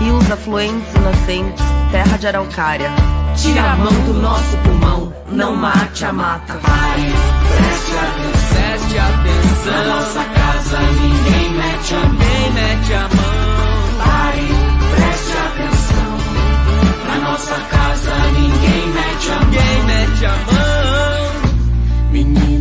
Rios afluentes e nascentes, terra de araucária tira a mão do nosso pulmão, não mate a mata. Pare, preste atenção. Preste atenção. Na nossa casa ninguém mete a mão. Mete a mão? Pare, preste atenção. Na nossa casa ninguém mete a mão. Quem mete a mão? Menino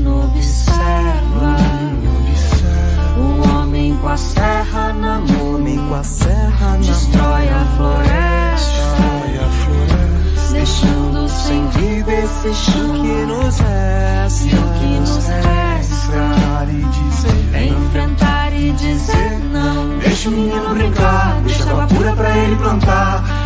com a serra na mão. Com a serra na Destrói a floresta. Destrói a floresta. Deixando sem vida esse chão que nos resta. O que nos resta. Enfrentar e dizer enfrentar e dizer não. Deixa o menino brincar, deixa água pura pra ele plantar.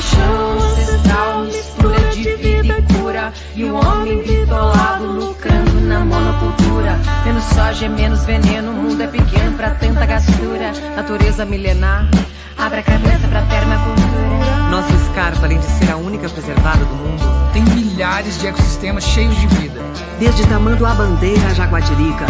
Chão ancestral mistura de vida e cura E o homem bitolado lucrando na monocultura. Menos soja, menos veneno, o mundo é pequeno pra tanta gastura. Natureza milenar, abre a cabeça pra permacultura. Nossa escarpa, além de ser a única preservada do mundo, Tem milhares de ecossistemas cheios de vida. desde Tamanduá Bandeira a Jaguatirica,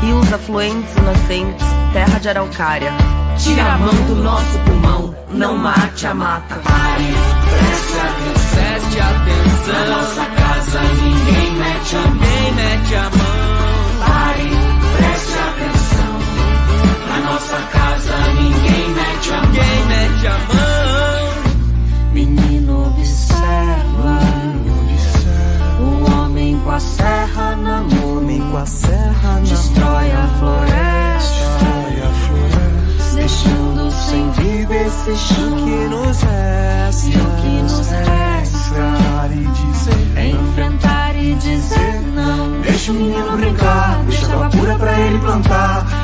Rios afluentes e nascentes, terra de araucária. Tira a mão do nosso pulmão, não mate a mata. Pare, preste atenção. Preste atenção. Na nossa casa ninguém mete a mão. Ninguém mete a mão. Pare, preste atenção. Na nossa casa ninguém mete a mão. Ninguém mete a mão. Menino observa, o homem com a serra na mão, Homem com a serra na destrói a floresta, Destrói a floresta deixando sem vida esse chão que nos resta. E o que nos resta Enfrentar e dizer é enfrentar e dizer não. Deixa o menino brincar, deixa água pura pra ele plantar.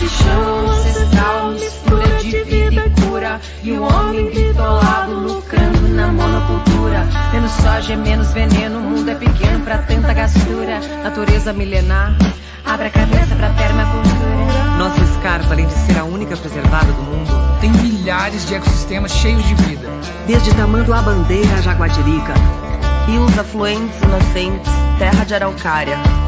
Esse chão ancestral, mistura de vida e cura. E o homem bitolado lucrando na monocultura. Menos soja, menos veneno, o mundo é pequeno pra tanta gastura. Natureza milenar, abre a cabeça pra permacultura. Nossa escarpa, além de ser a única preservada do mundo, Tem milhares de ecossistemas cheios de vida. Desde Tamanduá Bandeira a Jaguatirica, rios afluentes e nascentes, terra de araucária.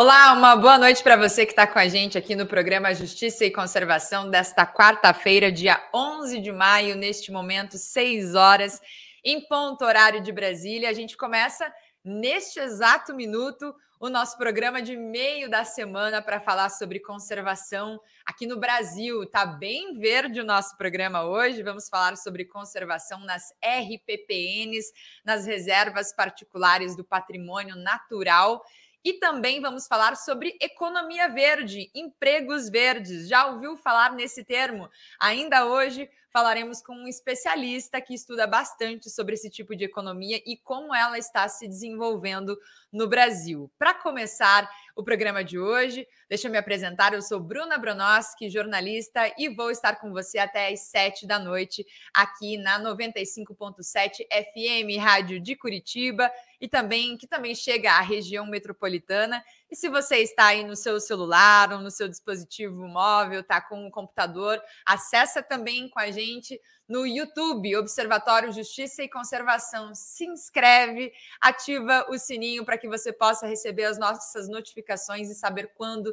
Olá, uma boa noite para você que está com a gente aqui no programa Justiça e Conservação desta quarta-feira, dia 11 de maio, neste momento, 6 horas, em ponto horário de Brasília. A gente começa neste exato minuto o nosso programa de meio da semana para falar sobre conservação aqui no Brasil. Tá bem verde o nosso programa hoje. Vamos falar sobre conservação nas RPPNs, nas reservas particulares do patrimônio natural. E também vamos falar sobre economia verde, empregos verdes. Já ouviu falar nesse termo? Ainda hoje falaremos com um especialista que estuda bastante sobre esse tipo de economia e como ela está se desenvolvendo no Brasil. Para começar o programa de hoje, deixa eu me apresentar. Eu sou Bruna Bronoski, jornalista, e vou estar com você até às sete da noite aqui na 95.7 FM, Rádio de Curitiba e também que também chega à região metropolitana. E se você está aí no seu celular ou no seu dispositivo móvel, está com o computador, acessa também com a gente no YouTube, Observatório Justiça e Conservação. Se inscreve, ativa o sininho para que você possa receber as nossas notificações e saber quando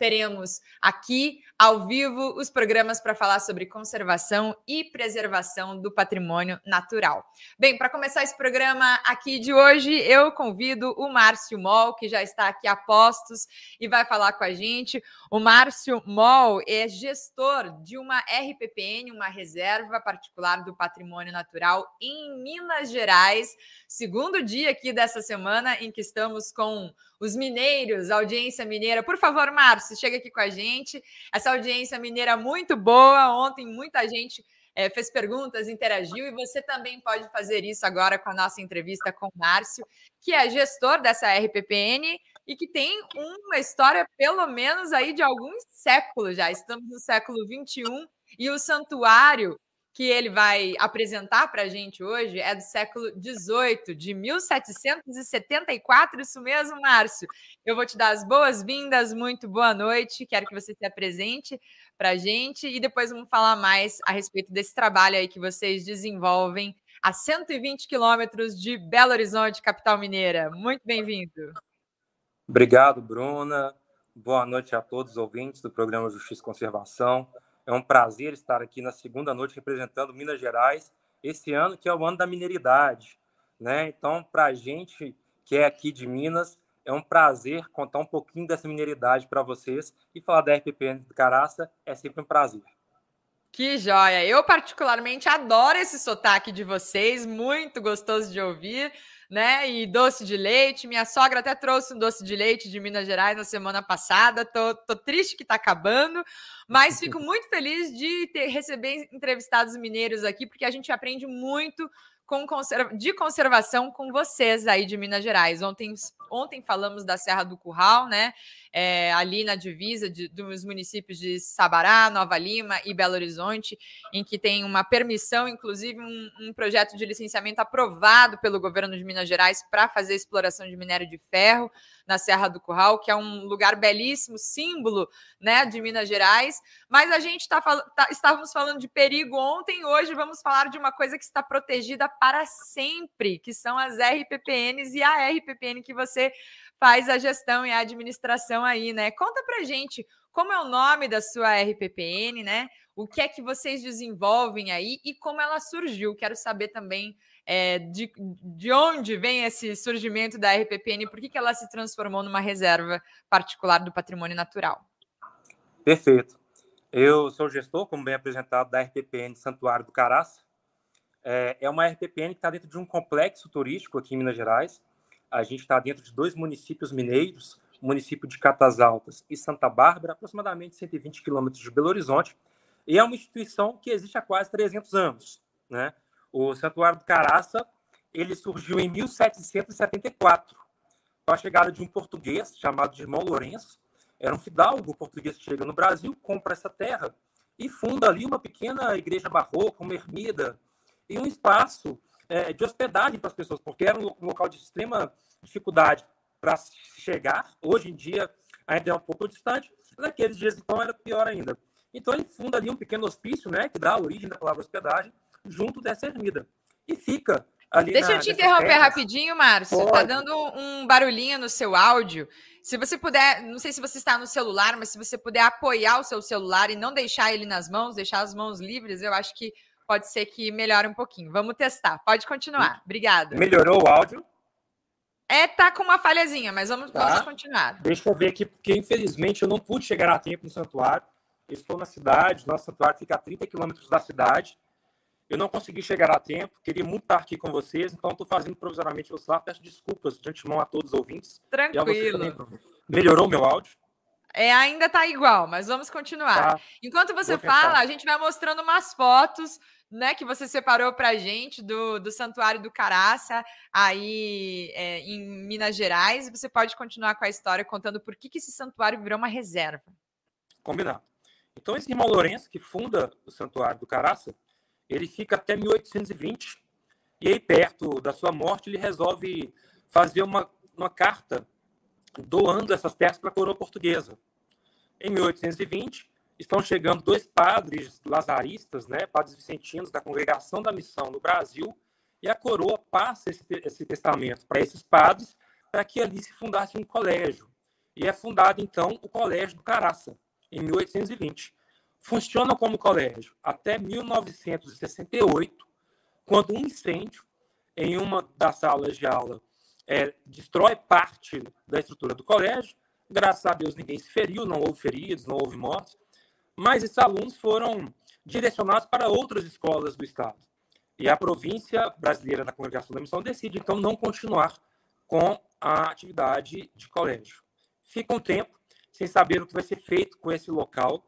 teremos aqui, ao vivo, os programas para falar sobre conservação e preservação do patrimônio natural. Bem, para começar esse programa aqui de hoje, eu convido o Márcio Moll, que já está aqui a postos e vai falar com a gente. O Márcio Moll é gestor de uma RPPN, uma reserva particular do patrimônio natural em Minas Gerais. Segundo dia aqui dessa semana em que estamos com os mineiros, audiência mineira. Por favor, Márcio, chega aqui com a gente. Essa audiência mineira muito boa. Ontem muita gente é, fez perguntas, interagiu, e você também pode fazer isso agora com a nossa entrevista com o Márcio, que é gestor dessa RPPN e que tem uma história, pelo menos, aí de alguns séculos já. Estamos no século XXI e o santuário que ele vai apresentar para a gente hoje é do século XVIII, de 1774. Isso mesmo, Márcio. Eu vou te dar as boas-vindas, muito boa noite. Quero que você se apresente para a gente e depois vamos falar mais a respeito desse trabalho aí que vocês desenvolvem a 120 quilômetros de Belo Horizonte, capital mineira. Muito bem-vindo. Obrigado, Bruna. Boa noite a todos os ouvintes do programa Justiça e Conservação. É um prazer estar aqui na segunda noite representando Minas Gerais, esse ano que é o ano da mineridade. Né? Então, para a gente que é aqui de Minas, é um prazer contar um pouquinho dessa mineridade para vocês e falar da RPPN de Caraça é sempre um prazer. Que joia! Eu, particularmente, adoro esse sotaque de vocês, muito gostoso de ouvir né? E doce de leite. Minha sogra até trouxe um doce de leite de Minas Gerais na semana passada. Tô, tô triste que está acabando, mas fico muito feliz de ter receber entrevistados mineiros aqui, porque a gente aprende muito com conserva de conservação com vocês aí de Minas Gerais. Ontem, ontem falamos da Serra do Curral, né? É, ali na divisa de, dos municípios de Sabará, Nova Lima e Belo Horizonte, em que tem uma permissão, inclusive um, um projeto de licenciamento aprovado pelo governo de Minas Gerais para fazer exploração de minério de ferro na Serra do Curral, que é um lugar belíssimo, símbolo né, de Minas Gerais. Mas a gente tá, tá, estávamos falando de perigo ontem, hoje vamos falar de uma coisa que está protegida para sempre, que são as RPPNs e a RPPN que você faz a gestão e a administração aí, né? Conta pra gente como é o nome da sua RPPN, né? O que é que vocês desenvolvem aí e como ela surgiu. Quero saber também é, de, de onde vem esse surgimento da RPPN, por que, que ela se transformou numa reserva particular do patrimônio natural. Perfeito. Eu sou gestor, como bem apresentado, da RPPN Santuário do Caraça. É, é uma RPPN que está dentro de um complexo turístico aqui em Minas Gerais. A gente está dentro de dois municípios mineiros, o município de Catas Altas e Santa Bárbara, aproximadamente 120 quilômetros de Belo Horizonte. E é uma instituição que existe há quase 300 anos. Né? O Santuário do Caraça ele surgiu em 1774, com a chegada de um português chamado Irmão Lourenço. Era um fidalgo português que chega no Brasil, compra essa terra e funda ali uma pequena igreja barroca, uma ermida, e um espaço é, de hospedagem para as pessoas, porque era um local de extrema dificuldade para chegar. Hoje em dia ainda é um pouco distante, mas naqueles dias então era pior ainda. Então ele funda ali um pequeno hospício, né, que dá origem da palavra hospedagem, junto dessa ermida. E fica ali. Deixa na, eu te interromper terras. rapidinho, Márcio. Tá Pode. Tá dando um barulhinho no seu áudio. Se você puder, não sei se você está no celular, mas se você puder apoiar o seu celular e não deixar ele nas mãos, deixar as mãos livres, eu acho que pode ser que melhore um pouquinho. Vamos testar. Pode continuar. Obrigada. Melhorou o áudio? É, tá com uma falhazinha, mas vamos, tá. vamos continuar. Deixa eu ver aqui, porque infelizmente eu não pude chegar a tempo no santuário. estou na cidade, nosso santuário fica a 30 quilômetros da cidade. Eu não consegui chegar a tempo, queria muito estar aqui com vocês, então estou fazendo provisoriamente o celular. Peço desculpas de antemão a todos os ouvintes. Tranquilo. Melhorou meu áudio? É, ainda tá igual, mas vamos continuar. Tá. Enquanto você fala, a gente vai mostrando umas fotos, né, que você separou pra gente do, do Santuário do Caraça, aí é, em Minas Gerais. Você pode continuar com a história contando por que, que esse santuário virou uma reserva. Combinado. Então, esse irmão Lourenço, que funda o Santuário do Caraça, ele fica até 1820 e aí perto da sua morte ele resolve fazer uma, uma carta doando essas terras para a coroa portuguesa. Em 1820 estão chegando dois padres lazaristas, né, padres vicentinos da congregação da missão no Brasil, e a coroa passa esse, esse testamento para esses padres para que ali se fundasse um colégio. E é fundado então o Colégio do Caraça em 1820 funciona como colégio até 1968, quando um incêndio em uma das salas de aula é, destrói parte da estrutura do colégio. Graças a Deus ninguém se feriu, não houve feridos, não houve mortes, mas esses alunos foram direcionados para outras escolas do estado. E a província brasileira da Congregação da Missão decide, então, não continuar com a atividade de colégio. Fica um tempo sem saber o que vai ser feito com esse local,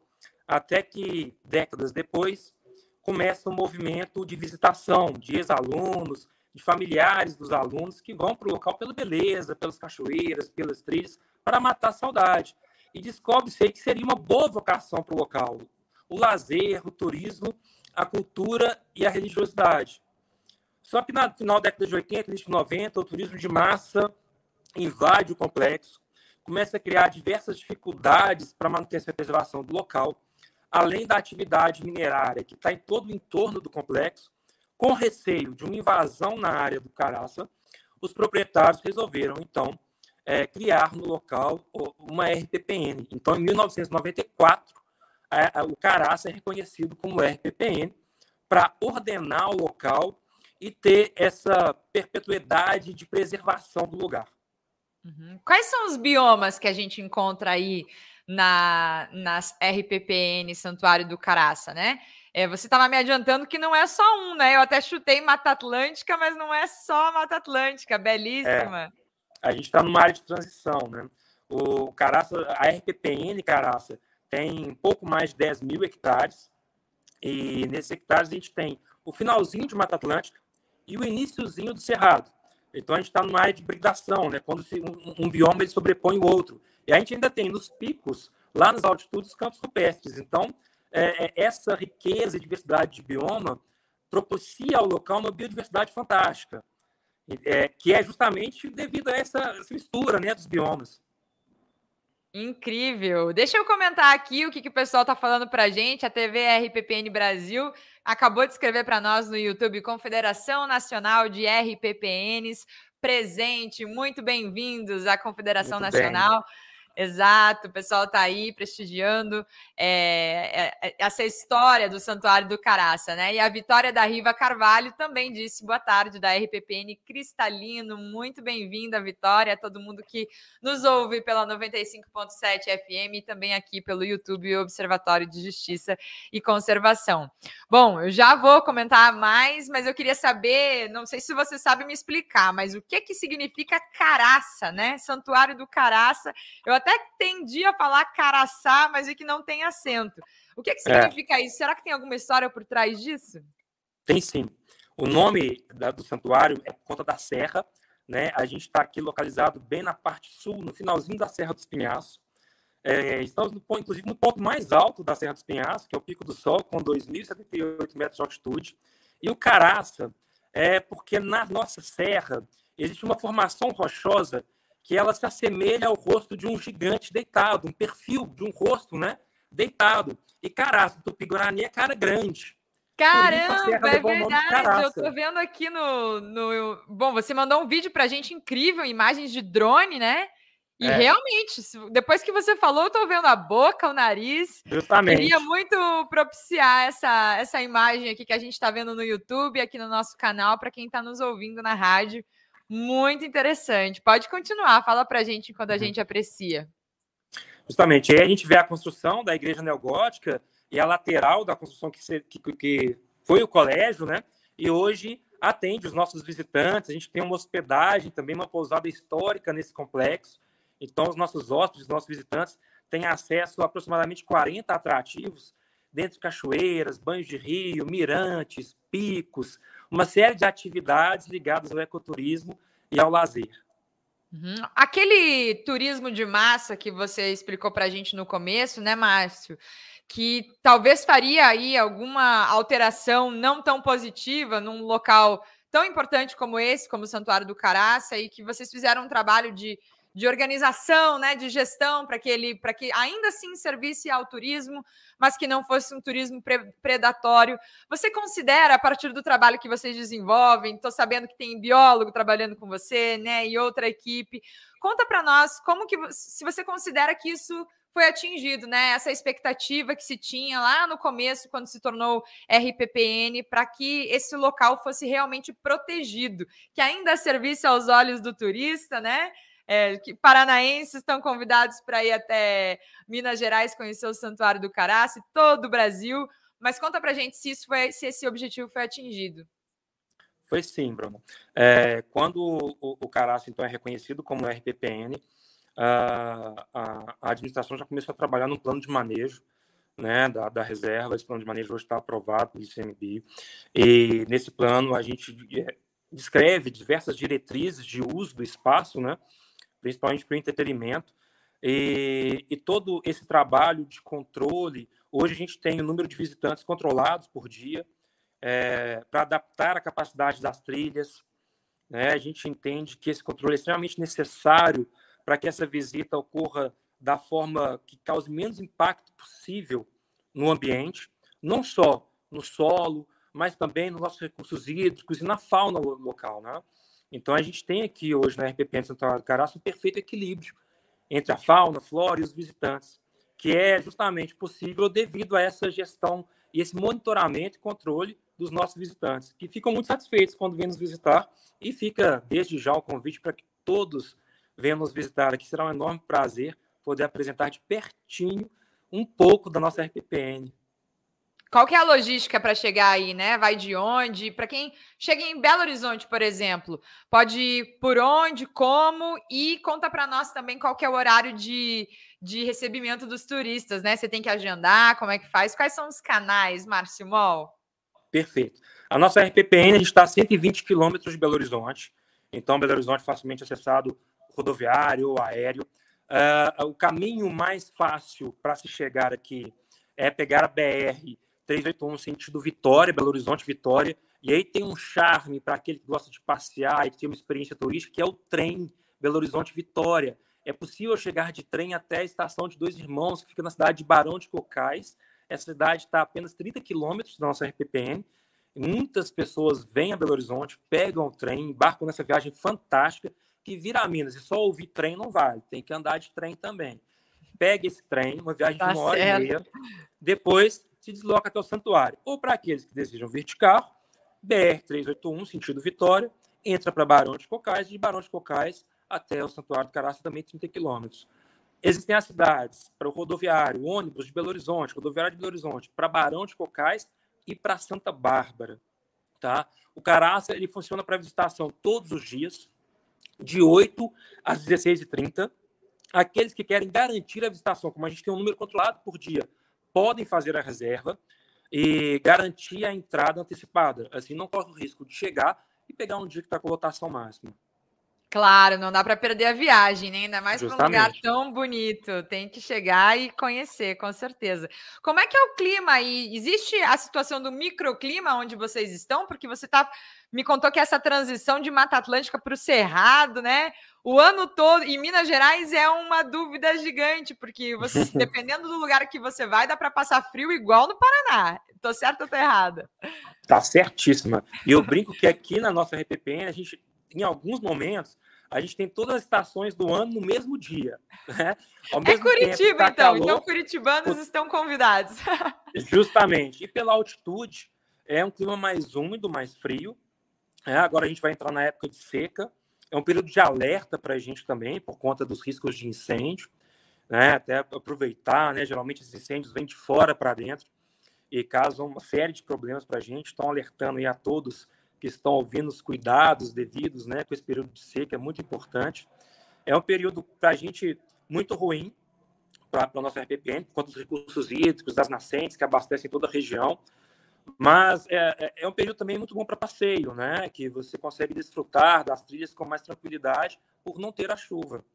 até que, décadas depois, começa um movimento de visitação de ex-alunos, de familiares dos alunos que vão para o local pela beleza, pelas cachoeiras, pelas trilhas, para matar a saudade. E descobre-se que seria uma boa vocação para o local. O lazer, o turismo, a cultura e a religiosidade. Só que no final da década de 80, início de 90, o turismo de massa invade o complexo, começa a criar diversas dificuldades para a manutenção e preservação do local, além da atividade minerária que está em todo o entorno do complexo, com receio de uma invasão na área do Caraça, os proprietários resolveram, então, é, criar no local uma RPPN. Então, em 1994, a, a, o Caraça é reconhecido como RPPN para ordenar o local e ter essa perpetuidade de preservação do lugar. Uhum. Quais são os biomas que a gente encontra aí na, nas RPPN Santuário do Caraça, né? É, você estava me adiantando que não é só um, né? Eu até chutei Mata Atlântica, mas não é só Mata Atlântica, belíssima. É, a gente está numa área de transição, né? O Caraça, a RPPN Caraça tem pouco mais de 10 mil hectares, e nesses hectares a gente tem o finalzinho de Mata Atlântica e o iníciozinho do Cerrado. Então a gente está numa área de hibridação, né? Quando um, um bioma ele sobrepõe o outro. E a gente ainda tem nos picos, lá nas altitudes, campos rupestres. Então, é, é, essa riqueza e diversidade de bioma propicia ao local uma biodiversidade fantástica, é, que é justamente devido a essa, essa mistura né, dos biomas. Incrível. Deixa eu comentar aqui o que, que o pessoal está falando para a gente. A TV RPPN Brasil acabou de escrever para nós no YouTube Confederação Nacional de RPPNs presente. Muito bem-vindos à Confederação Muito Nacional. Bem. Exato, o pessoal está aí prestigiando é, essa história do Santuário do Caraça, né? E a Vitória da Riva Carvalho também disse boa tarde da RPPN Cristalino. Muito bem-vinda, Vitória, todo mundo que nos ouve pela 95.7 FM e também aqui pelo YouTube Observatório de Justiça e Conservação. Bom, eu já vou comentar mais, mas eu queria saber, não sei se você sabe me explicar, mas o que que significa caraça, né? Santuário do Caraça. Eu até tendi a falar caraçá, mas é que não tem acento. O que, que é. significa é. isso? Será que tem alguma história por trás disso? Tem sim. O nome da, do santuário é por conta da serra, né? A gente está aqui localizado bem na parte sul, no finalzinho da Serra dos Pinhaços. É, estamos, no, inclusive, no ponto mais alto da Serra dos Pinhaços, que é o Pico do Sol, com 2.078 metros de altitude. E o Caraça é porque na nossa serra existe uma formação rochosa que ela se assemelha ao rosto de um gigante deitado, um perfil de um rosto, né? Deitado. E caraça, do Tupi-Guarani é cara grande. Caramba, é verdade. Eu tô vendo aqui no, no. Bom, você mandou um vídeo pra gente incrível, imagens de drone, né? E é. realmente, depois que você falou, eu tô vendo a boca, o nariz. Justamente. Queria muito propiciar essa, essa imagem aqui que a gente está vendo no YouTube, aqui no nosso canal, para quem está nos ouvindo na rádio. Muito interessante. Pode continuar, fala para a gente quando a uhum. gente aprecia. Justamente, aí a gente vê a construção da igreja neogótica e a lateral da construção que, se, que, que foi o colégio, né? E hoje atende os nossos visitantes. A gente tem uma hospedagem, também uma pousada histórica nesse complexo. Então, os nossos hóspedes, os nossos visitantes, têm acesso a aproximadamente 40 atrativos, dentro de cachoeiras, banhos de rio, mirantes, picos, uma série de atividades ligadas ao ecoturismo e ao lazer. Uhum. Aquele turismo de massa que você explicou para a gente no começo, né, Márcio? Que talvez faria aí alguma alteração não tão positiva num local tão importante como esse, como o Santuário do Caraça, e que vocês fizeram um trabalho de de organização, né, de gestão, para que ele, para que ainda assim servisse ao turismo, mas que não fosse um turismo pre predatório. Você considera, a partir do trabalho que vocês desenvolvem, estou sabendo que tem biólogo trabalhando com você, né, e outra equipe. Conta para nós como que se você considera que isso foi atingido, né? Essa expectativa que se tinha lá no começo, quando se tornou RPPN, para que esse local fosse realmente protegido, que ainda servisse aos olhos do turista, né? É, que paranaenses estão convidados para ir até Minas Gerais conhecer o Santuário do Caraça, todo o Brasil. Mas conta para gente se isso foi, se esse objetivo foi atingido. Foi sim, Bruno. É, quando o, o Caraça então é reconhecido como RPPN, a, a, a, administração já começou a trabalhar no plano de manejo né, da, da reserva. Esse plano de manejo hoje está aprovado pelo ICMBio. E nesse plano a gente é, descreve diversas diretrizes de uso do espaço, né? Principalmente para o entretenimento. E, e, todo esse trabalho de controle, hoje a gente tem o número de visitantes controlados por dia, é, para adaptar a capacidade das trilhas. Né? A gente entende que esse controle é extremamente necessário para que essa visita ocorra da forma que cause menos impacto possível no ambiente, não só no solo, mas também nos nossos recursos hídricos e na fauna local. Né? Então, a gente tem aqui hoje na RPPN Santo do Caraço um perfeito equilíbrio entre a fauna, a flora e os visitantes, que é justamente possível devido a essa gestão e esse monitoramento e controle dos nossos visitantes, que ficam muito satisfeitos quando vêm nos visitar e fica desde já o convite para que todos venham nos visitar aqui. Será um enorme prazer poder apresentar de pertinho um pouco da nossa RPPN. Qual que é a logística para chegar aí, né? Vai de onde? Para quem chega em Belo Horizonte, por exemplo, pode ir por onde, como e conta para nós também qual que é o horário de, de recebimento dos turistas, né? Você tem que agendar, como é que faz? Quais são os canais, Márcio Mol? Perfeito. A nossa RPPN está a 120 quilômetros de Belo Horizonte, então Belo Horizonte facilmente acessado rodoviário ou aéreo. Uh, o caminho mais fácil para se chegar aqui é pegar a BR 381 sentido Vitória, Belo Horizonte, Vitória. E aí tem um charme para aquele que gosta de passear e que tem uma experiência turística, que é o trem Belo Horizonte, Vitória. É possível chegar de trem até a estação de Dois Irmãos, que fica na cidade de Barão de Cocais. Essa cidade está a apenas 30 quilômetros da nossa RPPN. Muitas pessoas vêm a Belo Horizonte, pegam o trem, embarcam nessa viagem fantástica, que vira a Minas. E só ouvir trem não vale, tem que andar de trem também. Pega esse trem, uma viagem tá de uma hora certo. e meia. Depois se desloca até o santuário. Ou para aqueles que desejam vir de carro, BR-381, sentido Vitória, entra para Barão de Cocais, de Barão de Cocais até o Santuário do Caraça, também 30 quilômetros. Existem as cidades para o rodoviário, ônibus de Belo Horizonte, rodoviário de Belo Horizonte, para Barão de Cocais e para Santa Bárbara. Tá? O Caraça ele funciona para visitação todos os dias, de 8 às 16h30. Aqueles que querem garantir a visitação, como a gente tem um número controlado por dia, podem fazer a reserva e garantir a entrada antecipada. Assim, não corre o risco de chegar e pegar um dia que está com lotação máxima. Claro, não dá para perder a viagem, né? ainda mais para um lugar tão bonito. Tem que chegar e conhecer, com certeza. Como é que é o clima aí? Existe a situação do microclima onde vocês estão? Porque você tá, me contou que essa transição de Mata Atlântica para o Cerrado, né? O ano todo, em Minas Gerais, é uma dúvida gigante, porque você, dependendo do lugar que você vai, dá para passar frio igual no Paraná. Tô certo ou tô errada? Tá certíssima. E eu brinco que aqui na nossa RPPN, a gente, em alguns momentos, a gente tem todas as estações do ano no mesmo dia. Né? é Curitiba, tá então. Calor, então, curitibanos o... estão convidados. Justamente. E pela altitude, é um clima mais úmido, mais frio. É, agora a gente vai entrar na época de seca. É um período de alerta para a gente também, por conta dos riscos de incêndio. Né? Até aproveitar, né? geralmente esses incêndios vêm de fora para dentro. e causam uma série de problemas para a gente. Estão alertando aí a todos que estão ouvindo os cuidados devidos né, com esse período de seca, é muito importante. É um período para a gente muito ruim para a nossa RPPN, conta dos recursos hídricos, das nascentes que abastecem toda a região. Mas é, é, é um período também muito bom para passeio, né? Que você consegue desfrutar das trilhas com mais tranquilidade por não ter a chuva.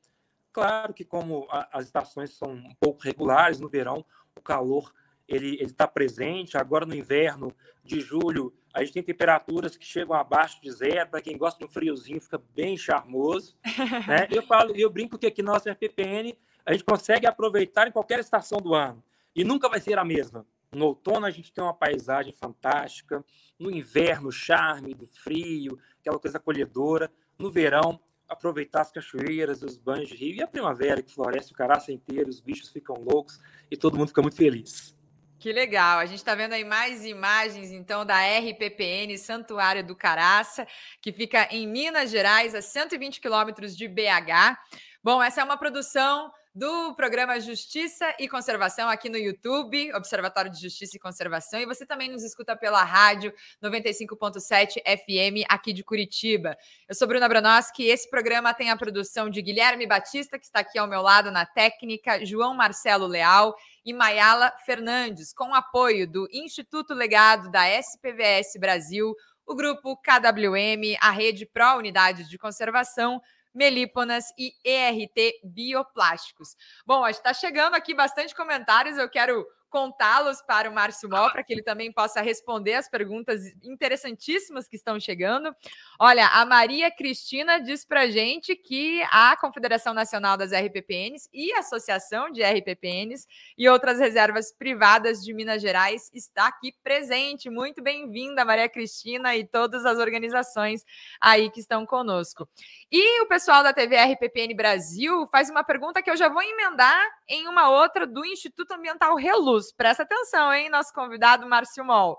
Claro que como a, as estações são um pouco regulares, no verão o calor ele está presente. Agora no inverno de julho a gente tem temperaturas que chegam abaixo de zero. Para quem gosta de um friozinho fica bem charmoso. né? Eu falo, eu brinco que aqui na nossa RPPN a gente consegue aproveitar em qualquer estação do ano e nunca vai ser a mesma. No outono a gente tem uma paisagem fantástica, no inverno o charme do frio, aquela coisa acolhedora, no verão aproveitar as cachoeiras, os banhos de rio e a primavera que floresce o caraça inteiro, os bichos ficam loucos e todo mundo fica muito feliz. Que legal. A gente está vendo aí mais imagens, então, da RPPN Santuário do Caraça, que fica em Minas Gerais, a 120 quilômetros de BH. Bom, essa é uma produção do programa Justiça e Conservação aqui no YouTube, Observatório de Justiça e Conservação, e você também nos escuta pela rádio 95.7 FM aqui de Curitiba. Eu sou Bruna Branoski e esse programa tem a produção de Guilherme Batista, que está aqui ao meu lado na técnica, João Marcelo Leal e Mayala Fernandes, com apoio do Instituto Legado da SPVS Brasil, o grupo KWM, a Rede Pró Unidades de Conservação, melíponas e ERT bioplásticos. Bom, está chegando aqui bastante comentários, eu quero contá-los para o Márcio Mó, para que ele também possa responder as perguntas interessantíssimas que estão chegando. Olha, a Maria Cristina diz para gente que a Confederação Nacional das RPPNs e a Associação de RPPNs e outras reservas privadas de Minas Gerais está aqui presente. Muito bem-vinda, Maria Cristina, e todas as organizações aí que estão conosco. E o pessoal da TV RPPN Brasil faz uma pergunta que eu já vou emendar em uma outra do Instituto Ambiental Reluz. Presta atenção, hein, nosso convidado Márcio Mol.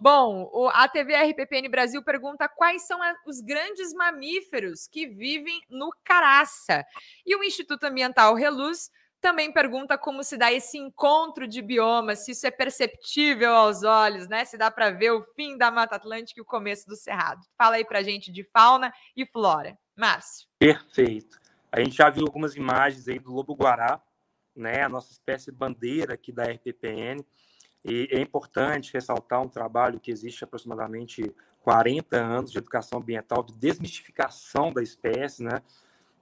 Bom, a TV RPPN Brasil pergunta quais são os grandes mamíferos que vivem no Caraça. E o Instituto Ambiental Reluz também pergunta como se dá esse encontro de biomas, se isso é perceptível aos olhos, né? Se dá para ver o fim da Mata Atlântica e o começo do Cerrado. Fala aí para gente de fauna e flora. Márcio. Perfeito. A gente já viu algumas imagens aí do lobo-guará, né, a nossa espécie bandeira aqui da RPPN. E é importante ressaltar um trabalho que existe aproximadamente 40 anos de educação ambiental, de desmistificação da espécie, né?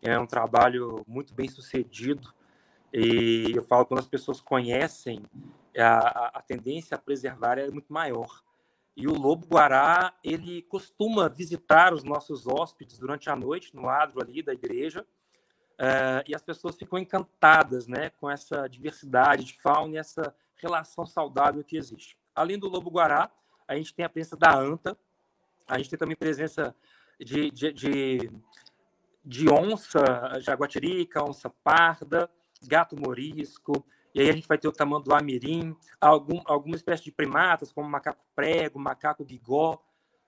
É um trabalho muito bem sucedido. E eu falo, quando as pessoas conhecem, a, a tendência a preservar é muito maior. E o lobo-guará, ele costuma visitar os nossos hóspedes durante a noite, no adro ali da igreja, Uh, e as pessoas ficam encantadas né, com essa diversidade de fauna e essa relação saudável que existe. Além do lobo-guará, a gente tem a presença da anta, a gente tem também presença de, de, de, de onça jaguatirica, onça parda, gato morisco, e aí a gente vai ter o tamanduá mirim, algum, alguma espécie de primatas, como macaco prego, macaco bigó,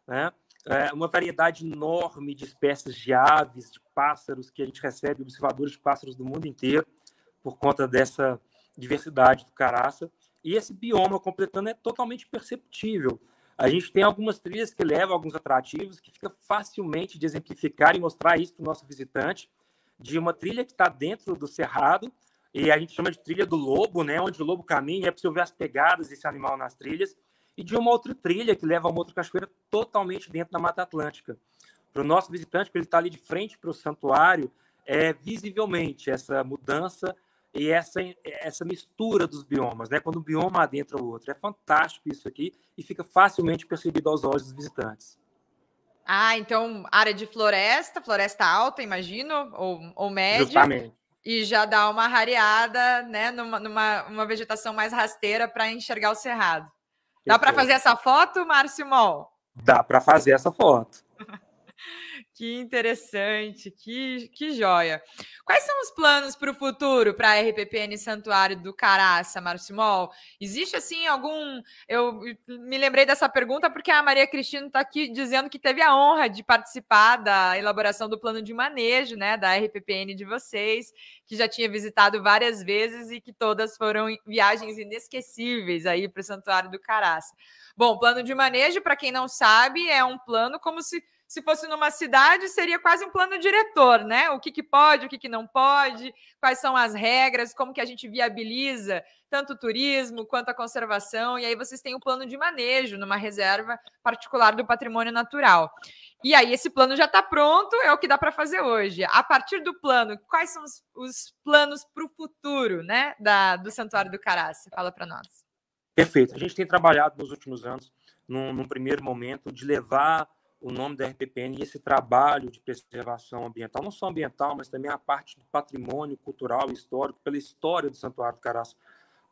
né? É, uma variedade enorme de espécies de aves, de pássaros, que a gente recebe observadores de pássaros do mundo inteiro por conta dessa diversidade do caraça. E esse bioma completando é totalmente perceptível. A gente tem algumas trilhas que levam alguns atrativos que fica facilmente de exemplificar e mostrar isso para o nosso visitante, de uma trilha que está dentro do cerrado, e a gente chama de trilha do lobo, né, onde o lobo caminha, é possível ver as pegadas desse animal nas trilhas, e de uma outra trilha que leva a uma outra cachoeira totalmente dentro da Mata Atlântica. Para o nosso visitante, que ele está ali de frente para o santuário, é visivelmente essa mudança e essa, essa mistura dos biomas, né? quando o bioma adentra o outro. É fantástico isso aqui e fica facilmente percebido aos olhos dos visitantes. Ah, então área de floresta, floresta alta, imagino, ou, ou média. Justamente. E já dá uma rareada, né, numa, numa uma vegetação mais rasteira para enxergar o cerrado. Dá para fazer essa foto, Márcio Mol? Dá para fazer essa foto. que interessante, que, que joia. Quais são os planos para o futuro para a RPPN Santuário do Caraça, Marcimol? Existe assim algum. Eu me lembrei dessa pergunta porque a Maria Cristina está aqui dizendo que teve a honra de participar da elaboração do plano de manejo, né, da RPPN de vocês, que já tinha visitado várias vezes e que todas foram viagens inesquecíveis aí para o Santuário do Caraça. Bom, plano de manejo, para quem não sabe, é um plano como se se fosse numa cidade, seria quase um plano diretor, né? O que, que pode, o que, que não pode, quais são as regras, como que a gente viabiliza tanto o turismo quanto a conservação, e aí vocês têm um plano de manejo numa reserva particular do patrimônio natural. E aí esse plano já está pronto, é o que dá para fazer hoje. A partir do plano, quais são os, os planos para o futuro, né, da, do Santuário do Caraça? Fala para nós. Perfeito. A gente tem trabalhado nos últimos anos, num, num primeiro momento, de levar o nome da RPPN e esse trabalho de preservação ambiental, não só ambiental, mas também a parte do patrimônio cultural e histórico, pela história do Santuário do Caraço,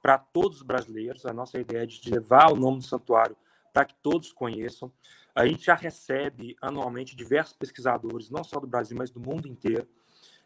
para todos os brasileiros. A nossa ideia é de levar o nome do santuário para que todos conheçam. A gente já recebe anualmente diversos pesquisadores, não só do Brasil, mas do mundo inteiro,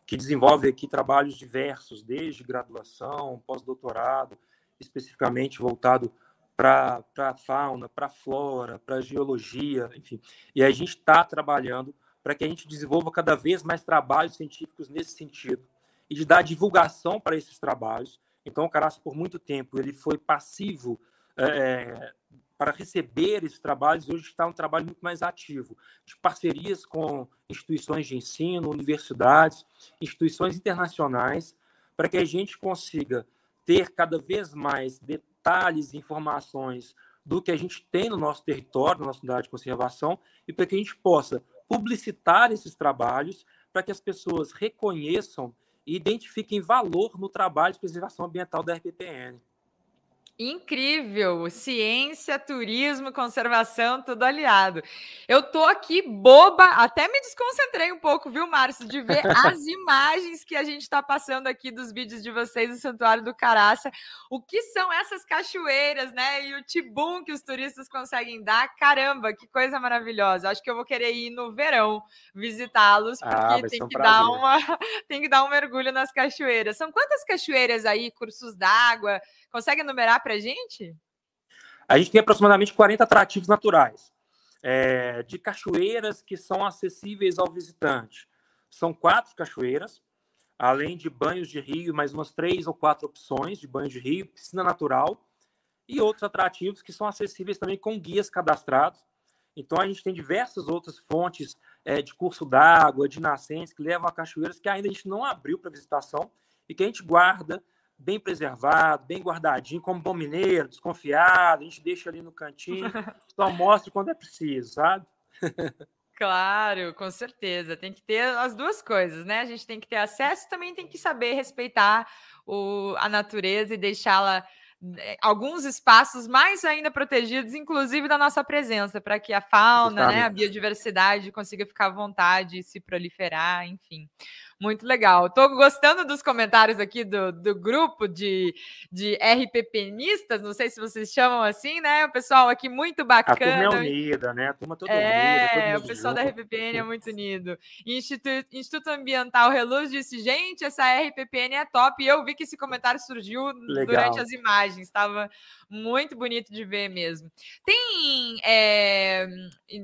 que desenvolvem aqui trabalhos diversos, desde graduação, pós-doutorado, especificamente voltado para a fauna, para a flora, para a geologia, enfim. E a gente está trabalhando para que a gente desenvolva cada vez mais trabalhos científicos nesse sentido e de dar divulgação para esses trabalhos. Então, o Caraça, por muito tempo, ele foi passivo é, para receber esses trabalhos, hoje está um trabalho muito mais ativo, de parcerias com instituições de ensino, universidades, instituições internacionais, para que a gente consiga ter cada vez mais detalhes informações do que a gente tem no nosso território, na nossa unidade de conservação, e para que a gente possa publicitar esses trabalhos para que as pessoas reconheçam e identifiquem valor no trabalho de preservação ambiental da RPPN. Incrível! Ciência, turismo, conservação, tudo aliado. Eu tô aqui boba, até me desconcentrei um pouco, viu, Márcio, de ver as imagens que a gente está passando aqui dos vídeos de vocês do Santuário do Caraça. O que são essas cachoeiras, né? E o tibum que os turistas conseguem dar. Caramba, que coisa maravilhosa. Acho que eu vou querer ir no verão visitá-los, ah, porque ah, tem, que um dar uma, tem que dar um mergulho nas cachoeiras. São quantas cachoeiras aí, cursos d'água? Consegue enumerar para a gente? A gente tem aproximadamente 40 atrativos naturais, é, de cachoeiras que são acessíveis ao visitante. São quatro cachoeiras, além de banhos de rio, mais umas três ou quatro opções de banho de rio, piscina natural e outros atrativos que são acessíveis também com guias cadastrados. Então, a gente tem diversas outras fontes é, de curso d'água, de nascentes, que levam a cachoeiras que ainda a gente não abriu para visitação e que a gente guarda bem preservado, bem guardadinho, como bom mineiro, desconfiado, a gente deixa ali no cantinho, só mostra quando é preciso, sabe? Claro, com certeza. Tem que ter as duas coisas, né? A gente tem que ter acesso, também tem que saber respeitar o, a natureza e deixá-la eh, alguns espaços mais ainda protegidos, inclusive da nossa presença, para que a fauna, né, a biodiversidade consiga ficar à vontade e se proliferar, enfim. Muito legal. Estou gostando dos comentários aqui do, do grupo de, de RPPnistas, não sei se vocês chamam assim, né? O pessoal aqui muito bacana. A turma é unida, né? A turma toda é, unida. o pessoal junto. da RPPN é muito unido. Instituto, Instituto Ambiental Reluz disse, gente, essa RPPN é top. E eu vi que esse comentário surgiu legal. durante as imagens. Estava muito bonito de ver mesmo. Tem, é,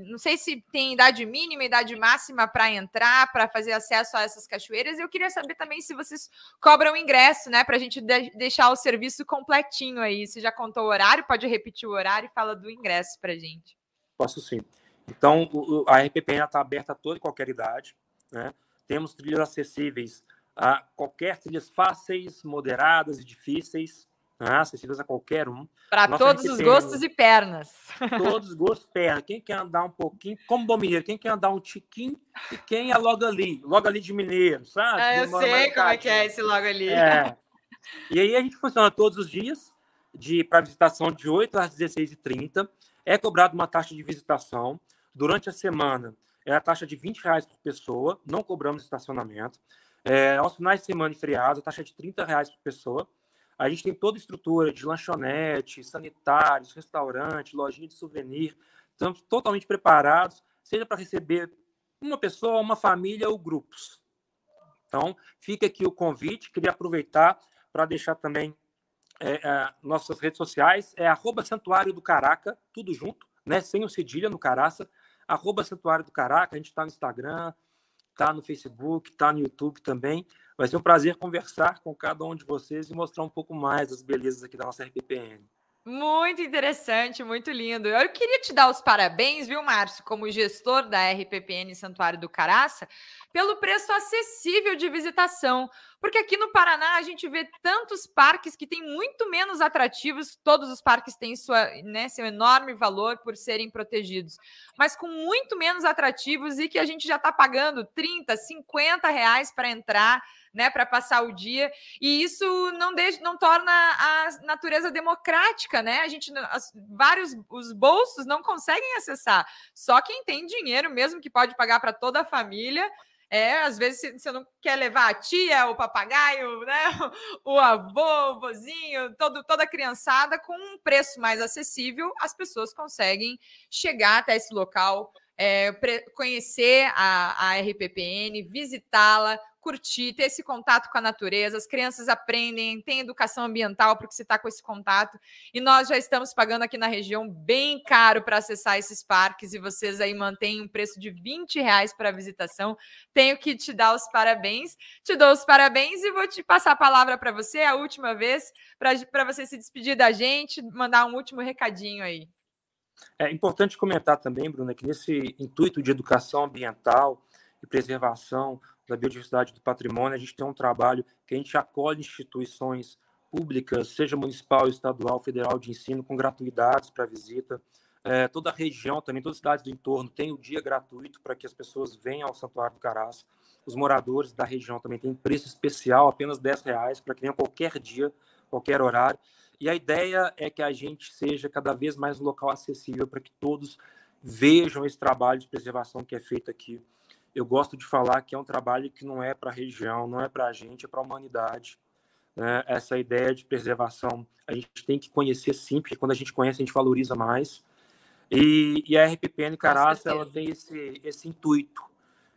não sei se tem idade mínima, idade máxima para entrar, para fazer acesso a essas cachoeiras. Eu queria saber também se vocês cobram ingresso, né, para a gente de deixar o serviço completinho aí. Você já contou o horário? Pode repetir o horário e fala do ingresso para gente. Posso sim. Então, a RPP está aberta a toda e qualquer idade. Né? Temos trilhas acessíveis a qualquer trilhas fáceis, moderadas e difíceis né? acessíveis a qualquer um. Para todos os gostos e pernas. Todos os gostos e pernas. Quem quer andar um pouquinho, como bom mineiro, quem quer andar um tiquinho e quem é logo ali, logo ali de mineiro, sabe? Ah, eu sei como é que é esse logo ali. É. E aí a gente funciona todos os dias, de para visitação de 8 às 16h30. É cobrado uma taxa de visitação. Durante a semana é a taxa de 20 reais por pessoa, não cobramos estacionamento. É, aos finais de semana e feriados, a taxa é de 30 reais por pessoa. A gente tem toda a estrutura de lanchonete, sanitários, restaurante, lojinha de souvenir. Estamos totalmente preparados, seja para receber uma pessoa, uma família ou grupos. Então, fica aqui o convite. Queria aproveitar para deixar também é, é, nossas redes sociais. É arroba Santuário do Caraca, tudo junto, né? Sem o cedilha no Caraça. Arroba Santuário do Caraca. A gente está no Instagram, está no Facebook, está no YouTube também. Vai ser um prazer conversar com cada um de vocês e mostrar um pouco mais das belezas aqui da nossa RPPN. Muito interessante, muito lindo. Eu queria te dar os parabéns, viu, Márcio, como gestor da RPPN Santuário do Caraça, pelo preço acessível de visitação. Porque aqui no Paraná a gente vê tantos parques que têm muito menos atrativos, todos os parques têm sua, né, seu enorme valor por serem protegidos, mas com muito menos atrativos e que a gente já está pagando 30, 50 reais para entrar né, para passar o dia. E isso não deixa, não torna a natureza democrática, né? A gente as, vários os bolsos não conseguem acessar. Só quem tem dinheiro mesmo que pode pagar para toda a família. É, às vezes você não quer levar a tia, o papagaio, né? O avô, o vozinho, todo, toda a criançada com um preço mais acessível, as pessoas conseguem chegar até esse local, é, conhecer a, a RPPN, visitá-la, curtir, ter esse contato com a natureza. As crianças aprendem, tem educação ambiental porque você está com esse contato. E nós já estamos pagando aqui na região bem caro para acessar esses parques e vocês aí mantêm um preço de 20 reais para visitação. Tenho que te dar os parabéns. Te dou os parabéns e vou te passar a palavra para você, a última vez, para você se despedir da gente, mandar um último recadinho aí. É importante comentar também, Bruna, que nesse intuito de educação ambiental e preservação da biodiversidade do patrimônio, a gente tem um trabalho que a gente acolhe instituições públicas, seja municipal, estadual, federal de ensino, com gratuidades para visita. É, toda a região, também todas as cidades do entorno, tem o dia gratuito para que as pessoas venham ao Santuário do Caraça. Os moradores da região também têm preço especial, apenas 10 reais, para que venham qualquer dia, qualquer horário. E a ideia é que a gente seja cada vez mais um local acessível para que todos vejam esse trabalho de preservação que é feito aqui eu gosto de falar que é um trabalho que não é para a região, não é para a gente, é para a humanidade. Né? Essa ideia de preservação a gente tem que conhecer sim, porque quando a gente conhece, a gente valoriza mais. E, e a RPPN Caraça ela tem esse, esse intuito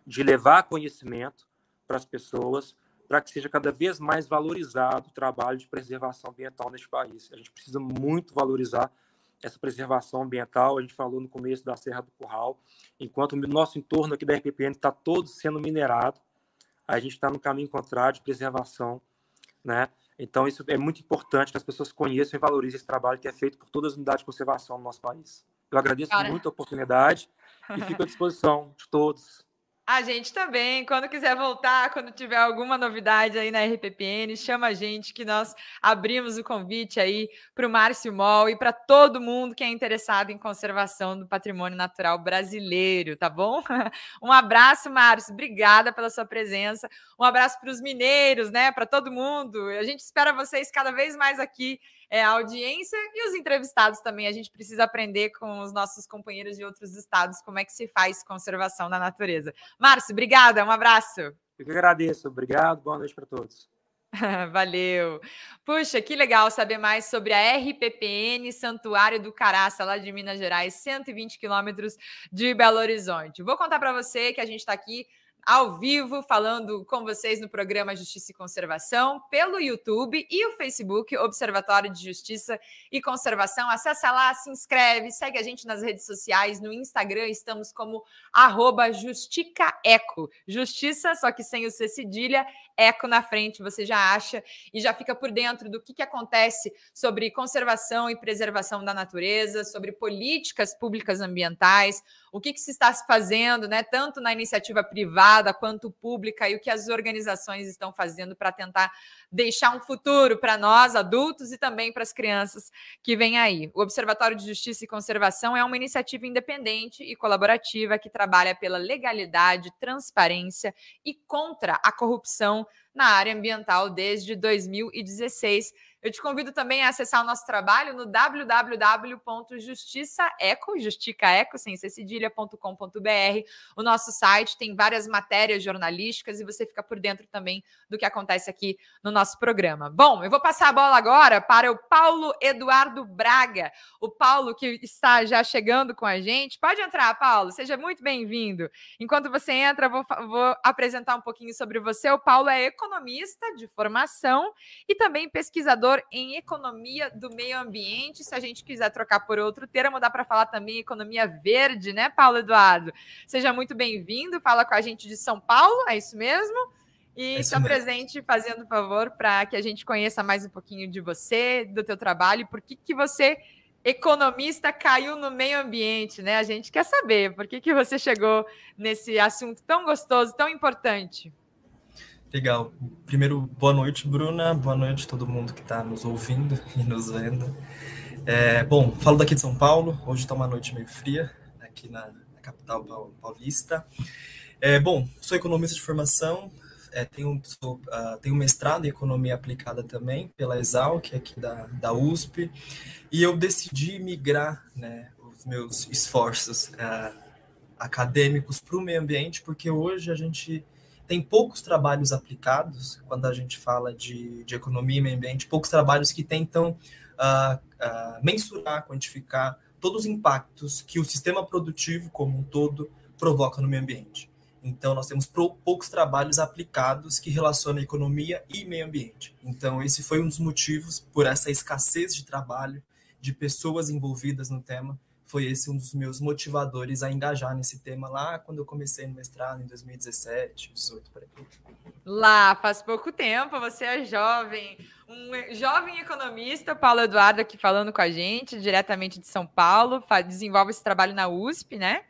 de levar conhecimento para as pessoas, para que seja cada vez mais valorizado o trabalho de preservação ambiental neste país. A gente precisa muito valorizar essa preservação ambiental. A gente falou no começo da Serra do Curral. Enquanto o nosso entorno aqui da RPPN está todo sendo minerado, a gente está no caminho contrário de preservação, né? Então, isso é muito importante que as pessoas conheçam e valorizem esse trabalho que é feito por todas as unidades de conservação no nosso país. Eu agradeço Cara. muito a oportunidade e fico à disposição de todos. A gente também, quando quiser voltar, quando tiver alguma novidade aí na RPPN, chama a gente que nós abrimos o convite aí para o Márcio Mol e para todo mundo que é interessado em conservação do patrimônio natural brasileiro, tá bom? Um abraço, Márcio, obrigada pela sua presença. Um abraço para os mineiros, né? Para todo mundo. A gente espera vocês cada vez mais aqui é, a audiência e os entrevistados também. A gente precisa aprender com os nossos companheiros de outros estados como é que se faz conservação da natureza. Márcio, obrigada, um abraço. Eu que agradeço, obrigado, boa noite para todos. Valeu. Puxa, que legal saber mais sobre a RPPN Santuário do Caraça, lá de Minas Gerais, 120 quilômetros de Belo Horizonte. Vou contar para você que a gente está aqui ao vivo, falando com vocês no programa Justiça e Conservação, pelo YouTube e o Facebook, Observatório de Justiça e Conservação. Acesse lá, se inscreve, segue a gente nas redes sociais, no Instagram estamos como arroba justicaeco. Justiça, só que sem o C cedilha, eco na frente, você já acha e já fica por dentro do que, que acontece sobre conservação e preservação da natureza, sobre políticas públicas ambientais, o que, que se está fazendo, né, tanto na iniciativa privada quanto pública, e o que as organizações estão fazendo para tentar deixar um futuro para nós, adultos, e também para as crianças que vêm aí. O Observatório de Justiça e Conservação é uma iniciativa independente e colaborativa que trabalha pela legalidade, transparência e contra a corrupção na área ambiental desde 2016 Eu te convido também a acessar o nosso trabalho no www.justiçaeco, justicaeco, sem ser cedilha.com.br. O nosso site tem várias matérias jornalísticas e você fica por dentro também do que acontece aqui no nosso programa. Bom, eu vou passar a bola agora para o Paulo Eduardo Braga. O Paulo que está já chegando com a gente. Pode entrar, Paulo, seja muito bem-vindo. Enquanto você entra, vou, vou apresentar um pouquinho sobre você. O Paulo é economista de formação e também pesquisador em economia do meio ambiente. Se a gente quiser trocar por outro termo, dá para falar também economia verde, né, Paulo Eduardo? Seja muito bem-vindo. Fala com a gente de São Paulo, é isso mesmo? E é está presente fazendo favor para que a gente conheça mais um pouquinho de você, do teu trabalho, por que, que você, economista, caiu no meio ambiente, né? A gente quer saber por que, que você chegou nesse assunto tão gostoso, tão importante. Legal. Primeiro, boa noite, Bruna. Boa noite todo mundo que está nos ouvindo e nos vendo. É, bom, falo daqui de São Paulo. Hoje está uma noite meio fria aqui na, na capital paulista. É, bom, sou economista de formação. É, tenho, sou, uh, tenho mestrado em economia aplicada também pela Exalc, aqui da, da USP. E eu decidi migrar né, os meus esforços uh, acadêmicos para o meio ambiente, porque hoje a gente tem poucos trabalhos aplicados, quando a gente fala de, de economia e meio ambiente, poucos trabalhos que tentam uh, uh, mensurar, quantificar todos os impactos que o sistema produtivo como um todo provoca no meio ambiente. Então, nós temos poucos trabalhos aplicados que relacionam economia e meio ambiente. Então, esse foi um dos motivos por essa escassez de trabalho, de pessoas envolvidas no tema, foi esse um dos meus motivadores a engajar nesse tema lá quando eu comecei no mestrado em 2017, 2018 por aí. Lá faz pouco tempo, você é jovem, um jovem economista, Paulo Eduardo aqui falando com a gente, diretamente de São Paulo, desenvolve esse trabalho na USP, né?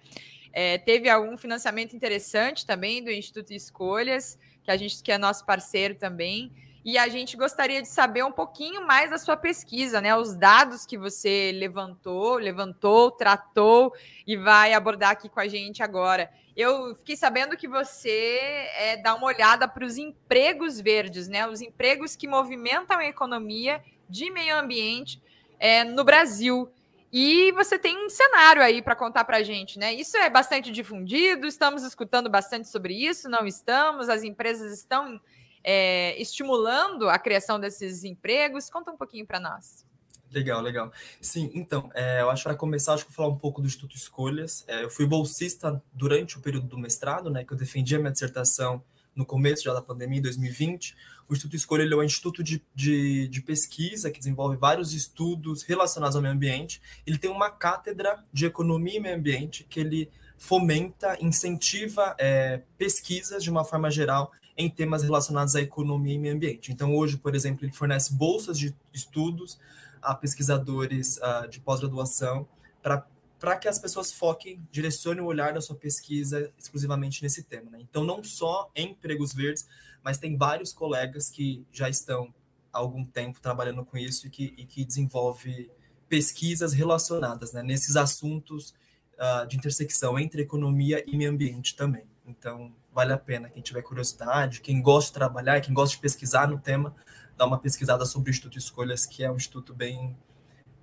É, teve algum financiamento interessante também do Instituto Escolhas, que a gente que é nosso parceiro também. E a gente gostaria de saber um pouquinho mais da sua pesquisa, né? Os dados que você levantou, levantou, tratou e vai abordar aqui com a gente agora. Eu fiquei sabendo que você é, dá uma olhada para os empregos verdes, né? Os empregos que movimentam a economia de meio ambiente é, no Brasil. E você tem um cenário aí para contar para a gente, né? Isso é bastante difundido, estamos escutando bastante sobre isso, não estamos, as empresas estão é, estimulando a criação desses empregos. Conta um pouquinho para nós. Legal, legal. Sim, então, é, eu acho que para começar, acho que vou falar um pouco do Instituto Escolhas. É, eu fui bolsista durante o período do mestrado, né, que eu defendi a minha dissertação no começo já da pandemia, em 2020. O Instituto Escolha ele é um instituto de, de, de, pesquisa que desenvolve vários estudos relacionados ao meio ambiente. Ele tem uma cátedra de economia e meio ambiente que ele fomenta, incentiva é, pesquisas de uma forma geral em temas relacionados à economia e meio ambiente. Então, hoje, por exemplo, ele fornece bolsas de estudos a pesquisadores uh, de pós-graduação para que as pessoas foquem, direcionem o olhar da sua pesquisa exclusivamente nesse tema. Né? Então, não só em empregos verdes, mas tem vários colegas que já estão há algum tempo trabalhando com isso e que, e que desenvolve pesquisas relacionadas né, nesses assuntos uh, de intersecção entre economia e meio ambiente também. Então, vale a pena. Quem tiver curiosidade, quem gosta de trabalhar, quem gosta de pesquisar no tema, dá uma pesquisada sobre o Instituto Escolhas, que é um instituto bem,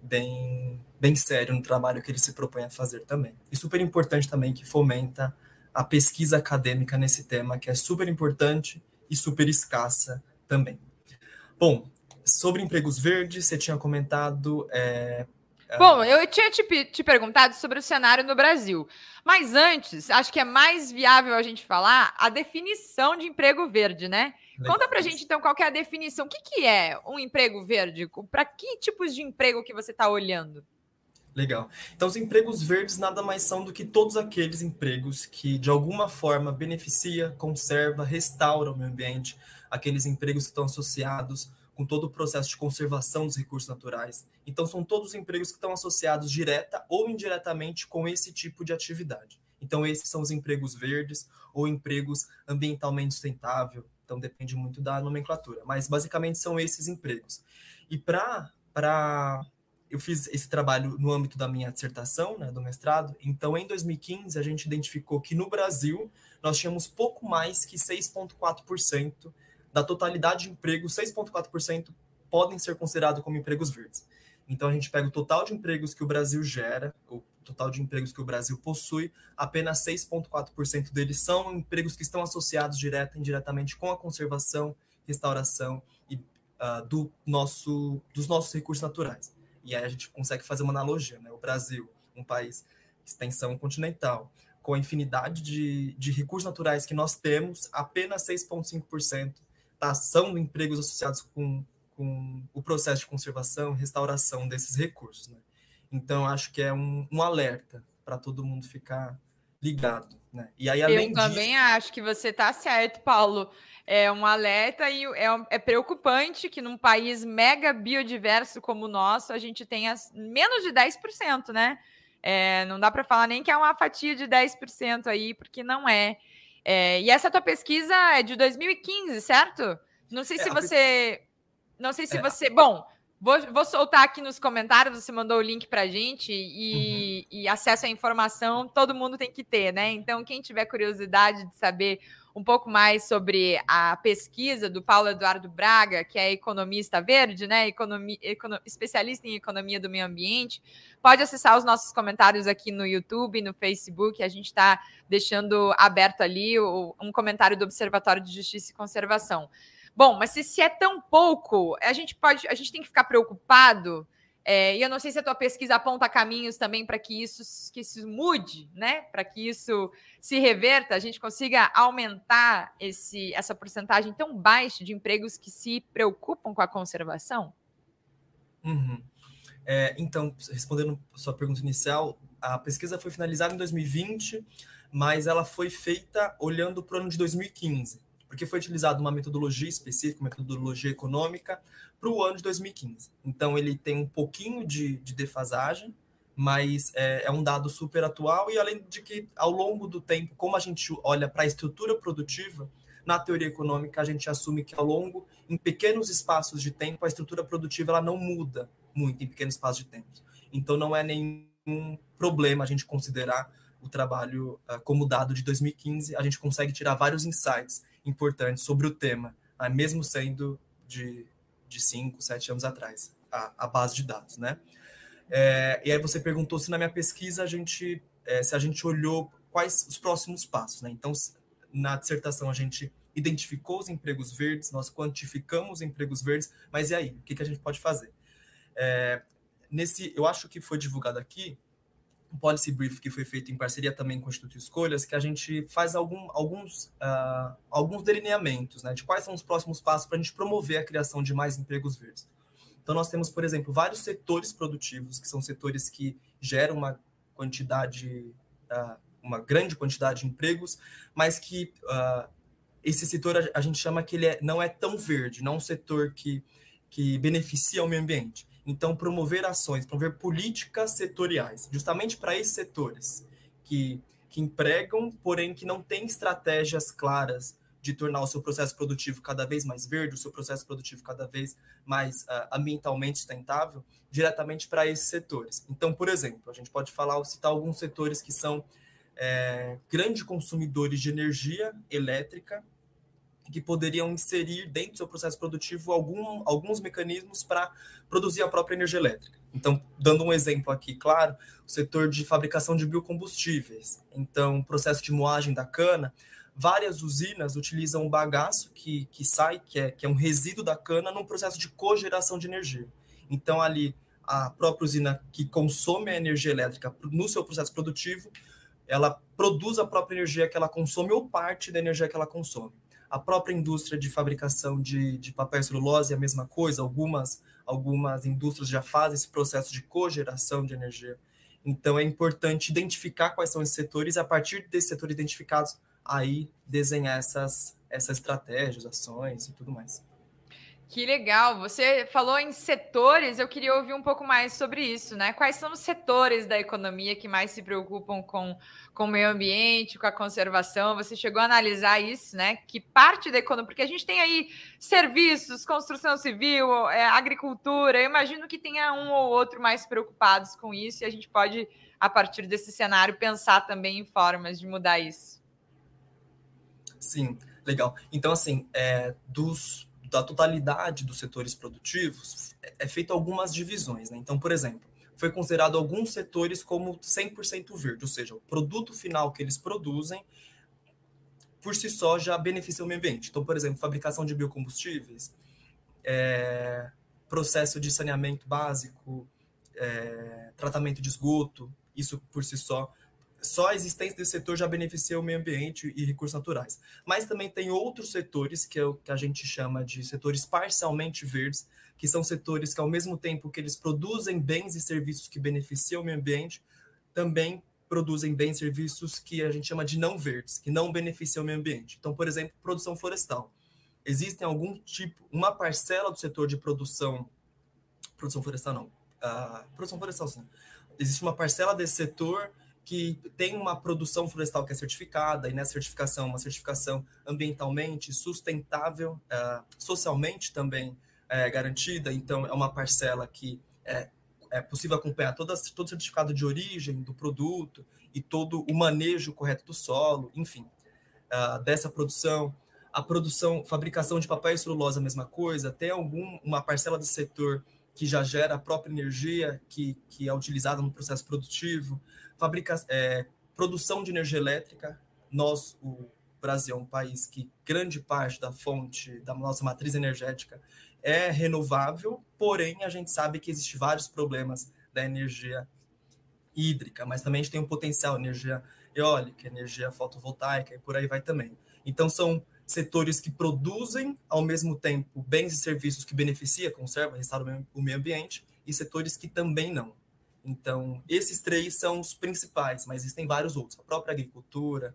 bem, bem sério no trabalho que ele se propõe a fazer também. E super importante também que fomenta a pesquisa acadêmica nesse tema, que é super importante e super escassa também. Bom, sobre empregos verdes, você tinha comentado é, Bom, eu tinha te, te perguntado sobre o cenário no Brasil. Mas antes, acho que é mais viável a gente falar a definição de emprego verde, né? Legal. Conta pra gente, então, qual é a definição. O que, que é um emprego verde? Para que tipos de emprego que você está olhando? Legal. Então, os empregos verdes nada mais são do que todos aqueles empregos que, de alguma forma, beneficia, conserva, restaura o meio ambiente, aqueles empregos que estão associados com todo o processo de conservação dos recursos naturais. Então, são todos empregos que estão associados direta ou indiretamente com esse tipo de atividade. Então, esses são os empregos verdes ou empregos ambientalmente sustentável. Então, depende muito da nomenclatura. Mas, basicamente, são esses empregos. E para. Eu fiz esse trabalho no âmbito da minha dissertação, né, do mestrado. Então, em 2015, a gente identificou que no Brasil nós tínhamos pouco mais que 6,4% da totalidade de emprego, 6,4% podem ser considerados como empregos verdes. Então a gente pega o total de empregos que o Brasil gera, o total de empregos que o Brasil possui, apenas 6,4% deles são empregos que estão associados direta e indiretamente com a conservação, restauração e uh, do nosso, dos nossos recursos naturais. E aí a gente consegue fazer uma analogia, né? O Brasil, um país extensão continental, com a infinidade de, de recursos naturais que nós temos, apenas 6,5% tá, são empregos associados com, com o processo de conservação e restauração desses recursos. Né? Então, acho que é um, um alerta para todo mundo ficar ligado. Né? E aí, além Eu também disso... acho que você está certo, Paulo. É um alerta e é, é, preocupante que num país mega biodiverso como o nosso, a gente tenha menos de 10%, né? É, não dá para falar nem que é uma fatia de 10% aí, porque não é. É. E essa tua pesquisa é de 2015, certo? Não sei é, se você. Não sei se é. você. Bom, vou, vou soltar aqui nos comentários, você mandou o link para gente e, uhum. e acesso à informação todo mundo tem que ter, né? Então, quem tiver curiosidade de saber um pouco mais sobre a pesquisa do Paulo Eduardo Braga, que é economista verde, né? Economia, econo, especialista em economia do meio ambiente. Pode acessar os nossos comentários aqui no YouTube, no Facebook. A gente está deixando aberto ali o, um comentário do Observatório de Justiça e Conservação. Bom, mas se, se é tão pouco, a gente pode, a gente tem que ficar preocupado é, e eu não sei se a tua pesquisa aponta caminhos também para que isso, que isso mude, né? Para que isso se reverta, a gente consiga aumentar esse, essa porcentagem tão baixa de empregos que se preocupam com a conservação? Uhum. É, então, respondendo a sua pergunta inicial, a pesquisa foi finalizada em 2020, mas ela foi feita olhando para o ano de 2015 porque foi utilizada uma metodologia específica, uma metodologia econômica, para o ano de 2015. Então, ele tem um pouquinho de, de defasagem, mas é, é, um dado super atual, e além de que, ao longo do tempo, como a gente olha para a estrutura produtiva, na teoria econômica, a gente assume que ao longo, em pequenos espaços de tempo, a estrutura produtiva ela não muda muito em pequenos espaços de tempo. Então, não é nenhum problema a gente considerar o trabalho uh, como dado de 2015, a gente consegue tirar vários insights importantes sobre o tema, ah, mesmo sendo de, de cinco, sete anos atrás, a, a base de dados, né? É, e aí você perguntou se na minha pesquisa a gente, é, se a gente olhou quais os próximos passos, né? Então, na dissertação a gente identificou os empregos verdes, nós quantificamos os empregos verdes, mas e aí? O que, que a gente pode fazer? É, nesse, eu acho que foi divulgado aqui um policy brief que foi feito em parceria também com o Instituto Escolhas, que a gente faz algum, alguns, uh, alguns delineamentos né, de quais são os próximos passos para a gente promover a criação de mais empregos verdes. Então, nós temos, por exemplo, vários setores produtivos, que são setores que geram uma quantidade, uh, uma grande quantidade de empregos, mas que uh, esse setor a, gente chama que ele é, não é tão verde, não é um setor que, que beneficia o meio ambiente. Então, promover ações, promover políticas setoriais, justamente para esses setores que, que empregam, porém que não têm estratégias claras de tornar o seu processo produtivo cada vez mais verde, o seu processo produtivo cada vez mais uh, ambientalmente sustentável, diretamente para esses setores. Então, por exemplo, a gente pode falar, citar alguns setores que são é, grandes consumidores de energia elétrica que poderiam inserir dentro do seu processo produtivo algum, alguns mecanismos para produzir a própria energia elétrica. Então, dando um exemplo aqui, claro, o setor de fabricação de biocombustíveis. Então, processo de moagem da cana, várias usinas utilizam o bagaço que, que sai, que é, que é um resíduo da cana, num processo de cogeração de energia. Então, ali, a própria usina que consome a energia elétrica no seu processo produtivo, ela produz a própria energia que ela consome ou parte da energia que ela consome. A própria indústria de fabricação de, de papel e celulose é a mesma coisa, algumas, algumas indústrias já fazem esse processo de cogeração de energia. Então é importante identificar quais são esses setores e a partir desses setores identificados, aí desenhar essas, essas estratégias, ações e tudo mais. Que legal! Você falou em setores, eu queria ouvir um pouco mais sobre isso, né? Quais são os setores da economia que mais se preocupam com, com o meio ambiente, com a conservação? Você chegou a analisar isso, né? Que parte da economia, porque a gente tem aí serviços, construção civil, é, agricultura, eu imagino que tenha um ou outro mais preocupados com isso, e a gente pode, a partir desse cenário, pensar também em formas de mudar isso. Sim, legal. Então, assim, é, dos da totalidade dos setores produtivos, é, é feito algumas divisões. Né? Então, por exemplo, foi considerado alguns setores como 100% verde, ou seja, o produto final que eles produzem por si só já beneficia o meio ambiente. Então, por exemplo, fabricação de biocombustíveis, é, processo de saneamento básico, é, tratamento de esgoto, isso por si só, só a existência desse setor já beneficia o meio ambiente e recursos naturais. Mas também tem outros setores que, é o, que a gente chama de setores parcialmente verdes, que são setores que, ao mesmo tempo que eles produzem bens e serviços que beneficiam o meio ambiente, também produzem bens e serviços que a gente chama de não verdes, que não beneficiam o meio ambiente. Então, por exemplo, produção florestal. Existem algum tipo, uma parcela do setor de produção, produção florestal não, uh, produção florestal sim. Existe uma parcela desse setor que tem uma produção florestal que é certificada, e nessa certificação, uma certificação ambientalmente sustentável, uh, socialmente também uh, garantida, então é uma parcela que é, é possível acompanhar todo o certificado de origem do produto e todo o manejo correto do solo, enfim, uh, dessa produção. A produção, fabricação de papel e celulose, a mesma coisa, tem algum, uma parcela do setor que já gera a própria energia que, que é utilizada no processo produtivo, fabrica, é, produção de energia elétrica. Nós, o Brasil, é um país que grande parte da fonte da nossa matriz energética é renovável, porém a gente sabe que existem vários problemas da energia hídrica, mas também a gente tem um potencial energia eólica, energia fotovoltaica e por aí vai também. Então são setores que produzem ao mesmo tempo bens e serviços que beneficiam, conservam, restauram o meio ambiente e setores que também não. Então, esses três são os principais, mas existem vários outros. A própria agricultura,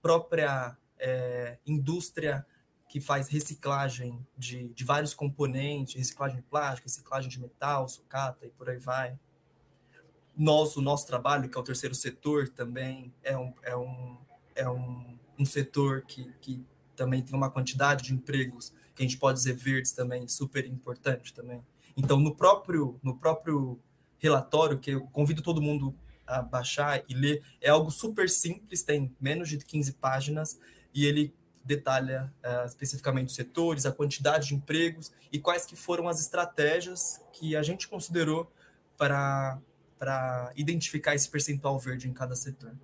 própria é, indústria que faz reciclagem de, de vários componentes, reciclagem de plástico, reciclagem de metal, sucata e por aí vai. Nós, o nosso trabalho, que é o terceiro setor, também é um, é um, é um, um setor que, que também tem uma quantidade de empregos que a gente pode dizer verdes também, super importante também. Então, no próprio, no próprio relatório, que eu convido todo mundo a baixar e ler. É algo super simples, tem menos de 15 páginas, e ele detalha uh, especificamente os setores, a quantidade de empregos e quais que foram as estratégias que a gente considerou para, para identificar esse percentual verde em cada setor.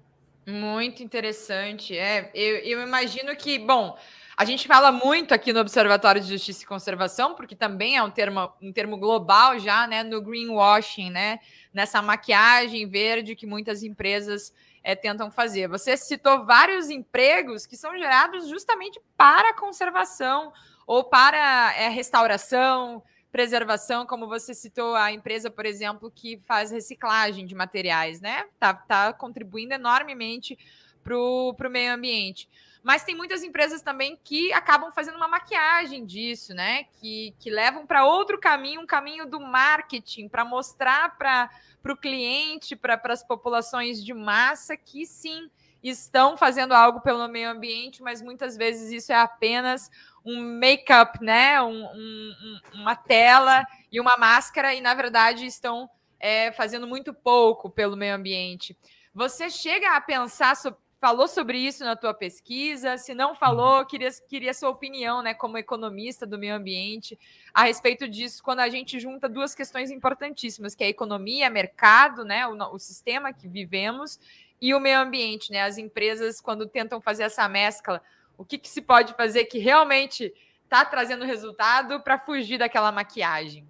Muito interessante. É, eu, eu imagino que, bom, a gente fala muito aqui no Observatório de Justiça e Conservação, porque também é um termo, um termo global já, né? No greenwashing, né? Nessa maquiagem verde que muitas empresas é, tentam fazer. Você citou vários empregos que são gerados justamente para conservação ou para é, restauração, preservação, como você citou a empresa, por exemplo, que faz reciclagem de materiais, né? Tá, tá contribuindo enormemente para o meio ambiente. Mas tem muitas empresas também que acabam fazendo uma maquiagem disso, né? Que, que levam para outro caminho, um caminho do marketing, para mostrar para o cliente, para as populações de massa, que sim, estão fazendo algo pelo meio ambiente, mas muitas vezes isso é apenas um make-up, né? Um, um, uma tela e uma máscara, e na verdade estão é, fazendo muito pouco pelo meio ambiente. Você chega a pensar sobre falou sobre isso na tua pesquisa? Se não falou, uhum. queria, queria sua opinião, né, como economista do meio ambiente, a respeito disso, quando a gente junta duas questões importantíssimas, que é a economia, mercado, né, o, o sistema que vivemos, e o meio ambiente, né? As empresas, quando tentam fazer essa mescla, o que, que se pode fazer que realmente está trazendo resultado para fugir daquela maquiagem?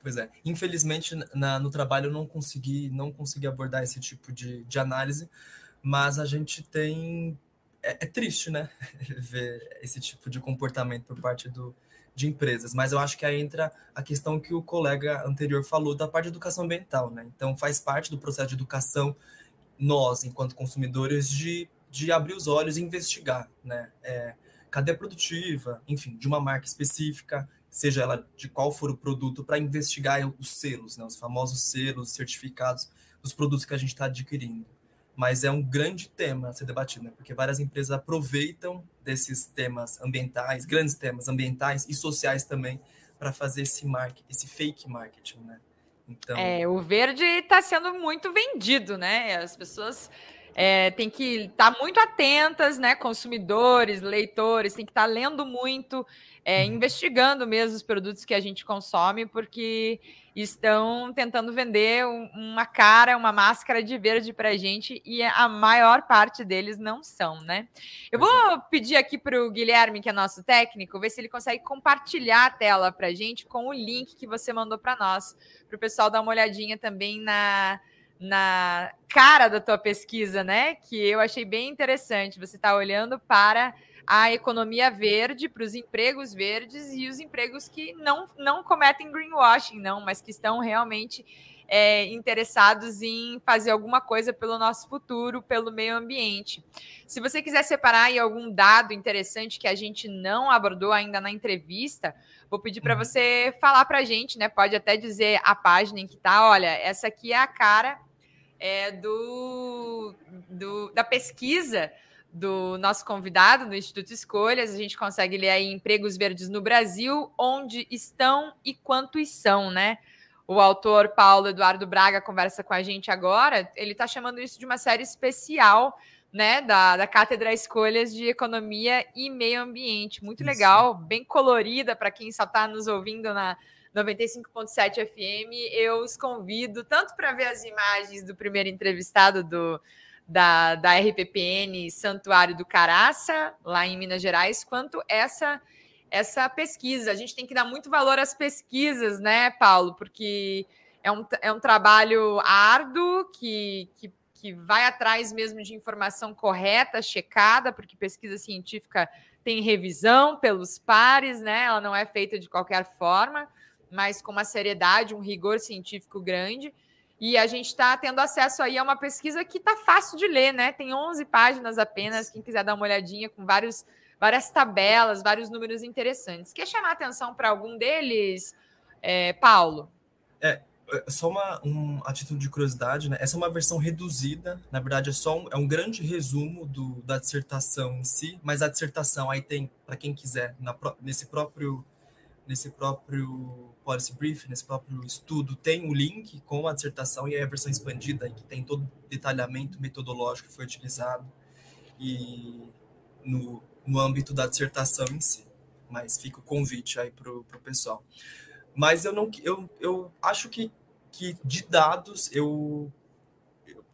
Pois é, infelizmente na, no trabalho eu não consegui, não consegui abordar esse tipo de, de análise, mas a gente tem. É, é triste, né? Ver esse tipo de comportamento por parte do, de empresas, mas eu acho que aí entra a questão que o colega anterior falou da parte de educação ambiental, né? Então faz parte do processo de educação nós, enquanto consumidores, de, de abrir os olhos e investigar, né? É, cadeia produtiva, enfim, de uma marca específica, seja ela de qual for o produto, para investigar os selos, né? Os famosos selos, certificados dos produtos que a gente está adquirindo mas é um grande tema a ser debatido, né? porque várias empresas aproveitam desses temas ambientais, grandes temas ambientais e sociais também, para fazer esse marketing, esse fake marketing, né? Então... É, o verde está sendo muito vendido, né? As pessoas é, tem que estar tá muito atentas, né? Consumidores, leitores, tem que estar tá lendo muito, é, uhum. investigando mesmo os produtos que a gente consome, porque estão tentando vender uma cara, uma máscara de verde para a gente e a maior parte deles não são, né? Eu vou pedir aqui para o Guilherme, que é nosso técnico, ver se ele consegue compartilhar a tela para a gente com o link que você mandou para nós, para o pessoal dar uma olhadinha também na na cara da tua pesquisa, né? Que eu achei bem interessante. Você está olhando para a economia verde, para os empregos verdes e os empregos que não, não cometem greenwashing, não, mas que estão realmente é, interessados em fazer alguma coisa pelo nosso futuro, pelo meio ambiente. Se você quiser separar aí algum dado interessante que a gente não abordou ainda na entrevista, vou pedir para uhum. você falar para a gente, né? Pode até dizer a página em que tá. Olha, essa aqui é a cara é, do, do da pesquisa do nosso convidado no Instituto Escolhas. A gente consegue ler aí empregos verdes no Brasil, onde estão e quantos são, né? O autor Paulo Eduardo Braga conversa com a gente agora. Ele está chamando isso de uma série especial, né? Da, da Cátedra Escolhas de Economia e Meio Ambiente. Muito isso. legal, bem colorida para quem só está nos ouvindo na 95.7 FM. Eu os convido tanto para ver as imagens do primeiro entrevistado do da, da RPPN Santuário do Caraça, lá em Minas Gerais, quanto essa essa pesquisa. A gente tem que dar muito valor às pesquisas, né, Paulo? Porque é um, é um trabalho árduo que, que, que vai atrás mesmo de informação correta, checada, porque pesquisa científica tem revisão pelos pares, né? Ela não é feita de qualquer forma, mas com uma seriedade, um rigor científico grande. E a gente está tendo acesso aí a uma pesquisa que está fácil de ler, né? Tem 11 páginas apenas, quem quiser dar uma olhadinha com vários, várias tabelas, vários números interessantes. Quer chamar atenção para algum deles, é, Paulo? É, é, só uma, um, a título de curiosidade, né? Essa é uma versão reduzida, na verdade é só um, é um grande resumo do, da dissertação em si, mas a dissertação aí tem, para quem quiser, na, nesse próprio nesse próprio policy brief, nesse próprio estudo, tem o link com a dissertação e a versão expandida, que tem todo o detalhamento metodológico que foi utilizado e no, no âmbito da dissertação em si. Mas fica o convite aí para o pessoal. Mas eu não eu, eu acho que, que de dados eu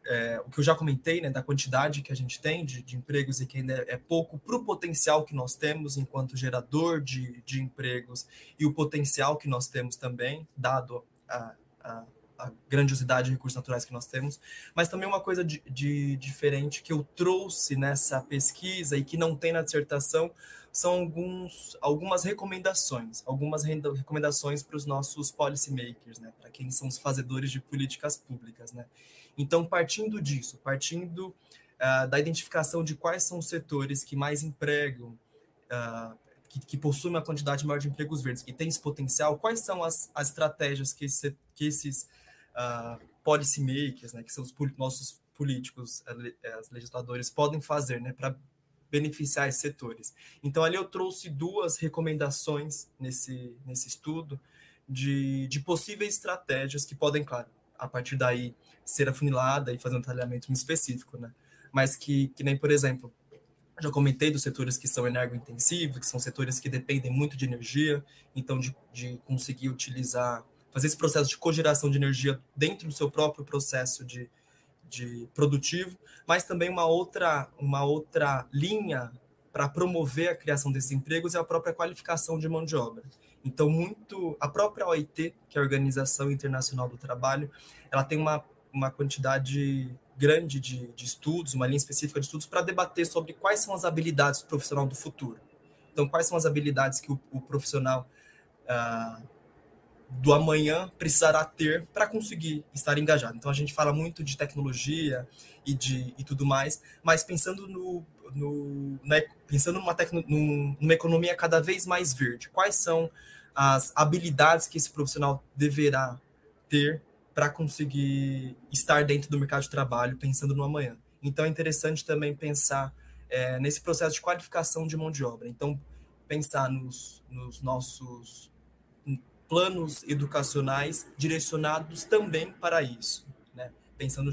é, o que eu já comentei, né, da quantidade que a gente tem de, de empregos e que ainda é pouco para o potencial que nós temos enquanto gerador de, de empregos e o potencial que nós temos também, dado a, a, a grandiosidade de recursos naturais que nós temos, mas também uma coisa de, de, diferente que eu trouxe nessa pesquisa e que não tem na dissertação são alguns, algumas recomendações, algumas recomendações para os nossos policymakers, né, para quem são os fazedores de políticas públicas, né. Então, partindo disso, partindo uh, da identificação de quais são os setores que mais empregam, uh, que, que, possuem uma quantidade maior de empregos verdes, que tem esse potencial, quais são as, as estratégias que, esse, que esses uh, policymakers, né, que são os nossos políticos, eh, os legisladores, podem fazer né, para beneficiar esses setores. Então, ali eu trouxe duas recomendações nesse, nesse estudo de, de possíveis estratégias que podem, claro, a partir daí ser afunilada e fazer um talhamento específico, né? Mas que, que nem, por exemplo, já comentei dos setores que são energointensivos, que são setores que dependem muito de energia, então de, de conseguir utilizar, fazer esse processo de cogeração de energia dentro do seu próprio processo de, de produtivo, mas também uma outra, uma outra linha para promover a criação desses empregos é a própria qualificação de mão de obra. Então, muito a própria OIT, que é a Organização Internacional do Trabalho, ela tem uma uma quantidade grande de, de estudos, uma linha específica de estudos para debater sobre quais são as habilidades do profissional do futuro. Então, quais são as habilidades que o, o profissional ah, do amanhã precisará ter para conseguir estar engajado. Então, a gente fala muito de tecnologia e de e tudo mais, mas pensando no, no né, pensando numa, tecno, numa economia cada vez mais verde, quais são as habilidades que esse profissional deverá ter para conseguir estar dentro do mercado de trabalho pensando no amanhã. Então é interessante também pensar é, nesse processo de qualificação de mão de obra. Então, pensar nos, nos nossos planos educacionais direcionados também para isso, né? pensando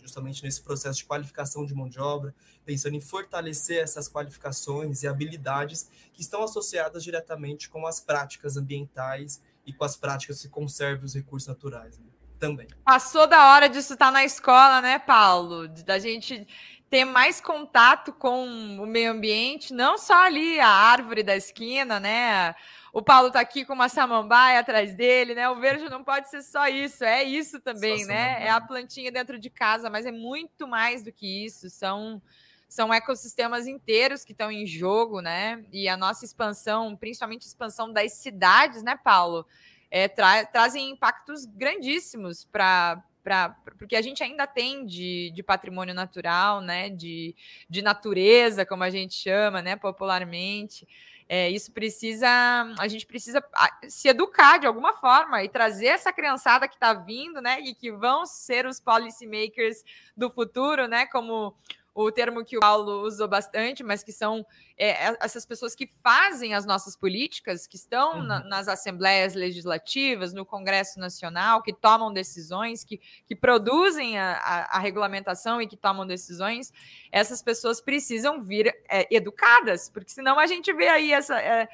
justamente nesse processo de qualificação de mão de obra, pensando em fortalecer essas qualificações e habilidades que estão associadas diretamente com as práticas ambientais e com as práticas que conservam os recursos naturais. Né? Também. Passou da hora disso estar na escola, né, Paulo? Da gente ter mais contato com o meio ambiente, não só ali a árvore da esquina, né? O Paulo tá aqui com uma samambaia atrás dele, né? O verde não pode ser só isso, é isso também, só né? É a plantinha dentro de casa, mas é muito mais do que isso. São são ecossistemas inteiros que estão em jogo, né? E a nossa expansão, principalmente a expansão das cidades, né, Paulo? É, tra trazem impactos grandíssimos para porque a gente ainda tem de, de patrimônio natural, né, de, de natureza, como a gente chama, né, popularmente. É, isso precisa, a gente precisa se educar de alguma forma e trazer essa criançada que está vindo, né, e que vão ser os policymakers do futuro, né, como o termo que o Paulo usou bastante, mas que são é, é, essas pessoas que fazem as nossas políticas, que estão uhum. na, nas assembleias legislativas, no Congresso Nacional, que tomam decisões, que, que produzem a, a, a regulamentação e que tomam decisões, essas pessoas precisam vir é, educadas, porque senão a gente vê aí essa. É,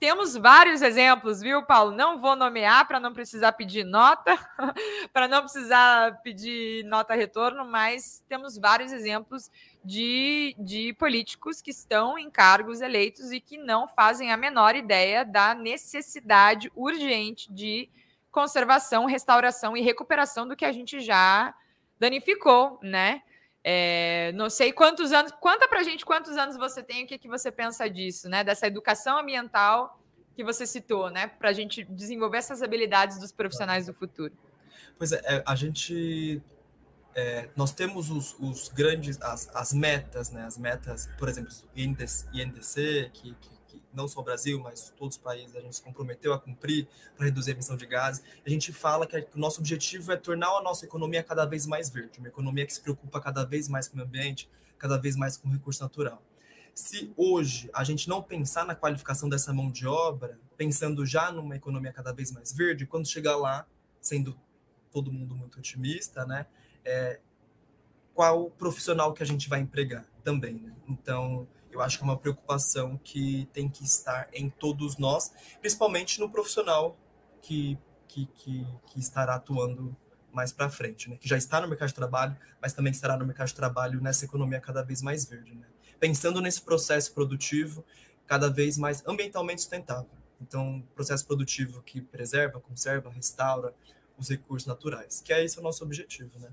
temos vários exemplos, viu, Paulo? Não vou nomear para não precisar pedir nota, para não precisar pedir nota retorno, mas temos vários exemplos de, de políticos que estão em cargos eleitos e que não fazem a menor ideia da necessidade urgente de conservação, restauração e recuperação do que a gente já danificou, né? É, não sei quantos anos. Conta pra gente quantos anos você tem, o que, que você pensa disso, né? Dessa educação ambiental que você citou, né? Para a gente desenvolver essas habilidades dos profissionais do futuro. Pois é, é a gente. É, nós temos os, os grandes, as, as, metas, né? As metas, por exemplo, INDC, INDC que, que não só o Brasil, mas todos os países, a gente se comprometeu a cumprir para reduzir a emissão de gases. A gente fala que o nosso objetivo é tornar a nossa economia cada vez mais verde, uma economia que se preocupa cada vez mais com o ambiente, cada vez mais com o recurso natural. Se hoje a gente não pensar na qualificação dessa mão de obra, pensando já numa economia cada vez mais verde, quando chegar lá, sendo todo mundo muito otimista, né? É, qual profissional que a gente vai empregar também, né? Então, eu acho que é uma preocupação que tem que estar em todos nós, principalmente no profissional que, que, que, que estará atuando mais para frente, né? que já está no mercado de trabalho, mas também estará no mercado de trabalho nessa economia cada vez mais verde. Né? Pensando nesse processo produtivo cada vez mais ambientalmente sustentável. Então, processo produtivo que preserva, conserva, restaura os recursos naturais, que é esse o nosso objetivo. Né?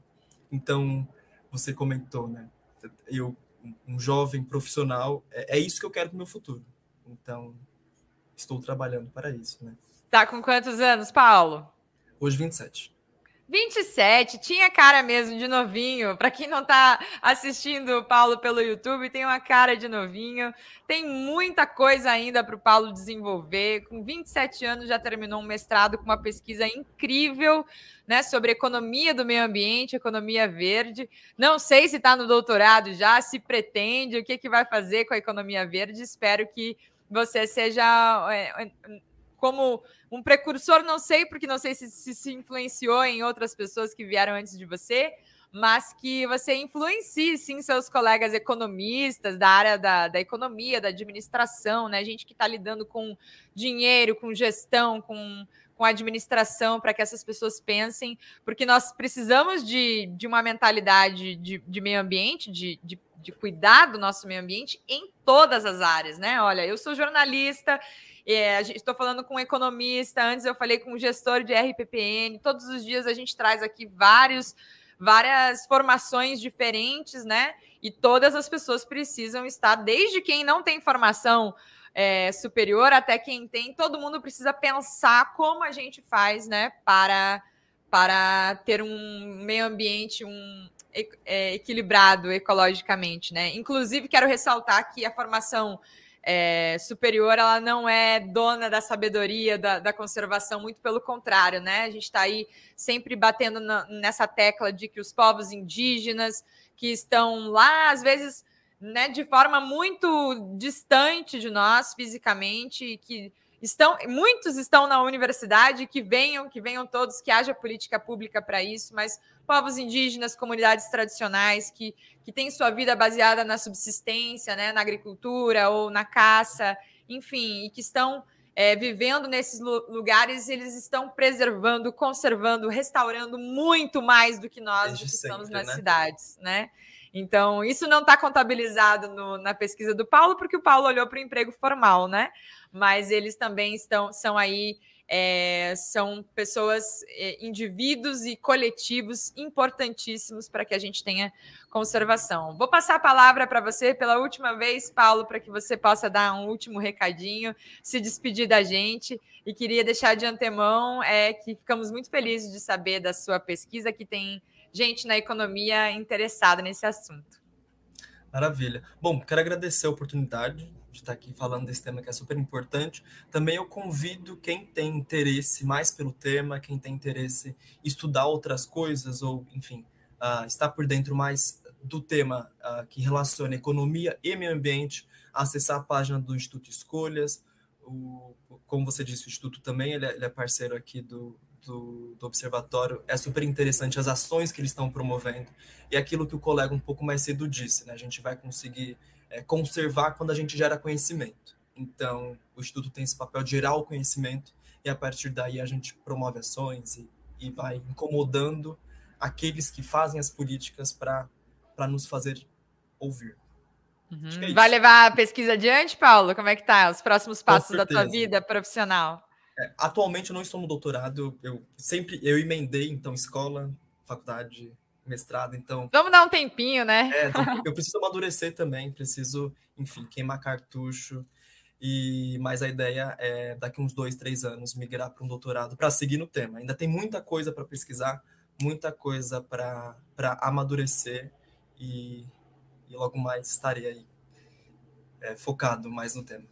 Então, você comentou, né? eu um jovem profissional. É, é isso que eu quero para o meu futuro. Então, estou trabalhando para isso, né? Tá com quantos anos, Paulo? Hoje, 27. 27, tinha cara mesmo de novinho. Para quem não está assistindo o Paulo pelo YouTube, tem uma cara de novinho. Tem muita coisa ainda para o Paulo desenvolver. Com 27 anos já terminou um mestrado com uma pesquisa incrível, né, sobre economia do meio ambiente, economia verde. Não sei se está no doutorado já, se pretende, o que que vai fazer com a economia verde. Espero que você seja é, como um precursor, não sei, porque não sei se, se, se influenciou em outras pessoas que vieram antes de você, mas que você influencie sim seus colegas economistas da área da, da economia, da administração, né? Gente que está lidando com dinheiro, com gestão, com, com administração, para que essas pessoas pensem, porque nós precisamos de, de uma mentalidade de, de meio ambiente, de, de, de cuidar do nosso meio ambiente em todas as áreas, né? Olha, eu sou jornalista, é, estou falando com um economista, antes eu falei com um gestor de RPPN. Todos os dias a gente traz aqui vários, várias formações diferentes, né? E todas as pessoas precisam estar, desde quem não tem formação é, superior até quem tem, todo mundo precisa pensar como a gente faz, né? Para, para ter um meio ambiente, um é, equilibrado ecologicamente, né? Inclusive, quero ressaltar que a formação é, superior, ela não é dona da sabedoria da, da conservação, muito pelo contrário, né? A gente está aí sempre batendo na, nessa tecla de que os povos indígenas que estão lá, às vezes, né, de forma muito distante de nós fisicamente, que estão, muitos estão na universidade, que venham, que venham todos, que haja política pública para isso, mas povos indígenas, comunidades tradicionais que, que têm sua vida baseada na subsistência, né, na agricultura ou na caça, enfim, e que estão é, vivendo nesses lugares, eles estão preservando, conservando, restaurando muito mais do que nós que estamos nas né? cidades, né? Então, isso não está contabilizado no, na pesquisa do Paulo, porque o Paulo olhou para o emprego formal, né? Mas eles também estão, são aí é, são pessoas, é, indivíduos e coletivos importantíssimos para que a gente tenha conservação. Vou passar a palavra para você pela última vez, Paulo, para que você possa dar um último recadinho, se despedir da gente. E queria deixar de antemão é, que ficamos muito felizes de saber da sua pesquisa, que tem gente na economia interessada nesse assunto. Maravilha. Bom, quero agradecer a oportunidade de estar aqui falando desse tema que é super importante. Também eu convido quem tem interesse mais pelo tema, quem tem interesse em estudar outras coisas, ou, enfim, uh, estar por dentro mais do tema uh, que relaciona economia e meio ambiente, acessar a página do Instituto Escolhas. O, como você disse, o Instituto também ele é, ele é parceiro aqui do, do, do, observatório. É super interessante as ações que eles estão promovendo. E aquilo que o colega um pouco mais cedo disse, né? A gente vai conseguir é, conservar quando a gente gera conhecimento. Então, o Instituto tem esse papel de gerar o conhecimento e a partir daí a gente promove ações e, e vai incomodando aqueles que fazem as políticas para nos fazer ouvir. Uhum. É vai levar a pesquisa adiante, Paulo? Como é que tá? Os próximos passos da tua vida profissional? É, atualmente eu não estou no doutorado, eu sempre eu emendei então escola, faculdade, mestrado, então. Vamos dar um tempinho, né? É, eu preciso amadurecer também, preciso, enfim, queimar cartucho. E mas a ideia é daqui uns dois, três anos migrar para um doutorado para seguir no tema. Ainda tem muita coisa para pesquisar, muita coisa para amadurecer e, e, logo mais estarei aí é, focado mais no tema.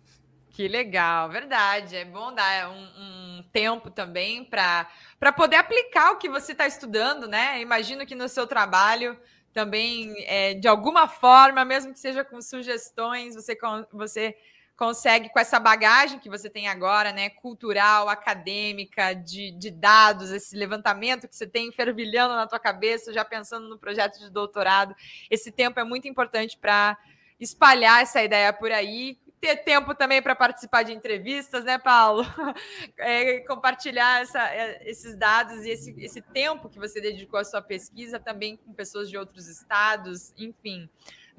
Que legal, verdade. É bom dar um, um tempo também para poder aplicar o que você está estudando, né? Imagino que no seu trabalho também, é, de alguma forma, mesmo que seja com sugestões, você, você consegue, com essa bagagem que você tem agora, né? Cultural, acadêmica, de, de dados, esse levantamento que você tem fervilhando na tua cabeça, já pensando no projeto de doutorado. Esse tempo é muito importante para espalhar essa ideia por aí ter tempo também para participar de entrevistas, né, Paulo? É, compartilhar essa, é, esses dados e esse, esse tempo que você dedicou à sua pesquisa também com pessoas de outros estados, enfim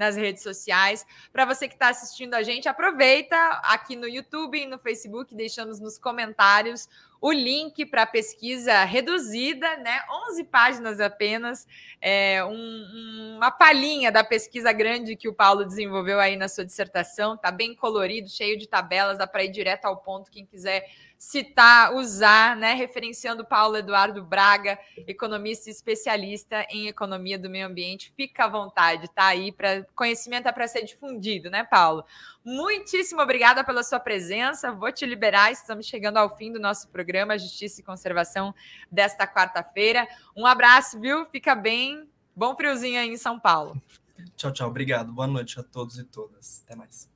nas redes sociais. Para você que está assistindo a gente, aproveita aqui no YouTube e no Facebook, deixamos nos comentários o link para a pesquisa reduzida, né? 11 páginas apenas, é, um, uma palhinha da pesquisa grande que o Paulo desenvolveu aí na sua dissertação. Tá bem colorido, cheio de tabelas, dá para ir direto ao ponto. Quem quiser citar, usar, né? Referenciando Paulo Eduardo Braga, economista e especialista em economia do meio ambiente. Fica à vontade, tá aí para conhecimento é para ser difundido, né, Paulo? Muitíssimo obrigada pela sua presença. Vou te liberar, estamos chegando ao fim do nosso programa Justiça e Conservação desta quarta-feira. Um abraço, viu? Fica bem. Bom friozinho aí em São Paulo. Tchau, tchau. Obrigado. Boa noite a todos e todas. Até mais.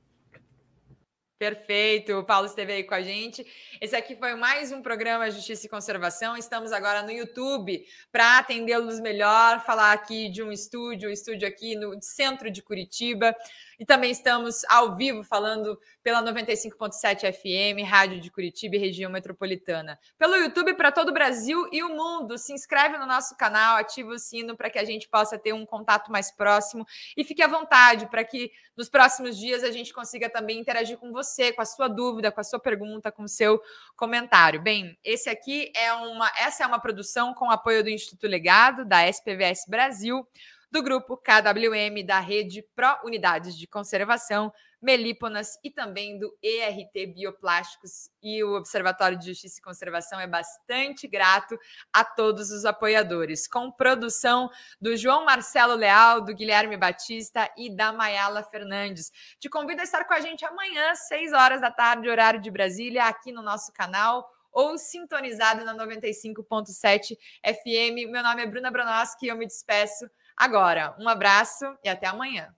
Perfeito, o Paulo esteve aí com a gente. Esse aqui foi mais um programa Justiça e Conservação. Estamos agora no YouTube para atendê-los melhor, falar aqui de um estúdio, um estúdio aqui no centro de Curitiba. E também estamos ao vivo falando pela 95.7 FM, Rádio de Curitiba e região metropolitana. Pelo YouTube para todo o Brasil e o mundo. Se inscreve no nosso canal, ativa o sino para que a gente possa ter um contato mais próximo e fique à vontade para que nos próximos dias a gente consiga também interagir com você, com a sua dúvida, com a sua pergunta, com o seu comentário. Bem, esse aqui é uma essa é uma produção com apoio do Instituto Legado da SPVS Brasil do grupo KWM da Rede Pro Unidades de Conservação, Melíponas e também do ERT Bioplásticos e o Observatório de Justiça e Conservação é bastante grato a todos os apoiadores, com produção do João Marcelo Leal, do Guilherme Batista e da Mayala Fernandes. Te convido a estar com a gente amanhã, às 6 horas da tarde, horário de Brasília, aqui no nosso canal ou sintonizado na 95.7 FM. Meu nome é Bruna Bronoski e eu me despeço Agora, um abraço e até amanhã.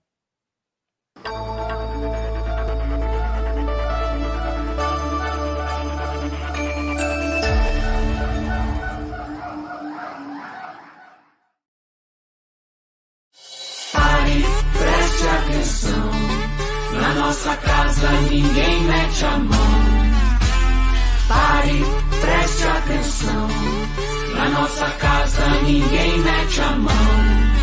preste atenção. Na nossa casa ninguém mete a mão. Pare, preste atenção. Na nossa casa ninguém mete a mão.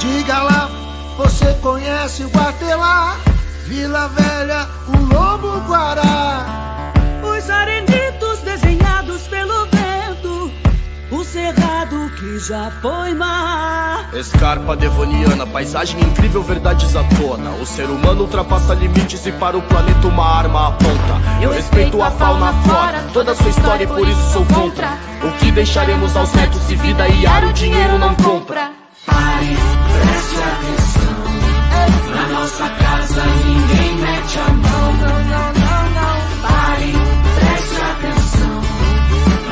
Diga lá, você conhece o Guatelá? Vila Velha, o Lobo Guará. Os arenitos desenhados pelo vento. O cerrado que já foi mar. Escarpa devoniana, paisagem incrível, verdades à tona. O ser humano ultrapassa limites e para o planeta uma arma aponta. Eu respeito a fauna, a flora, toda a sua história e por isso sou contra. O que deixaremos aos netos se vida e ar o dinheiro não compra? Pare, preste atenção. Na nossa casa ninguém mete a mão. Não, não, não, não. Pare, preste atenção.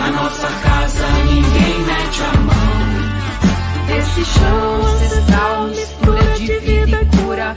Na nossa casa ninguém mete a mão. Esse show ancestral mistura de vida e cura.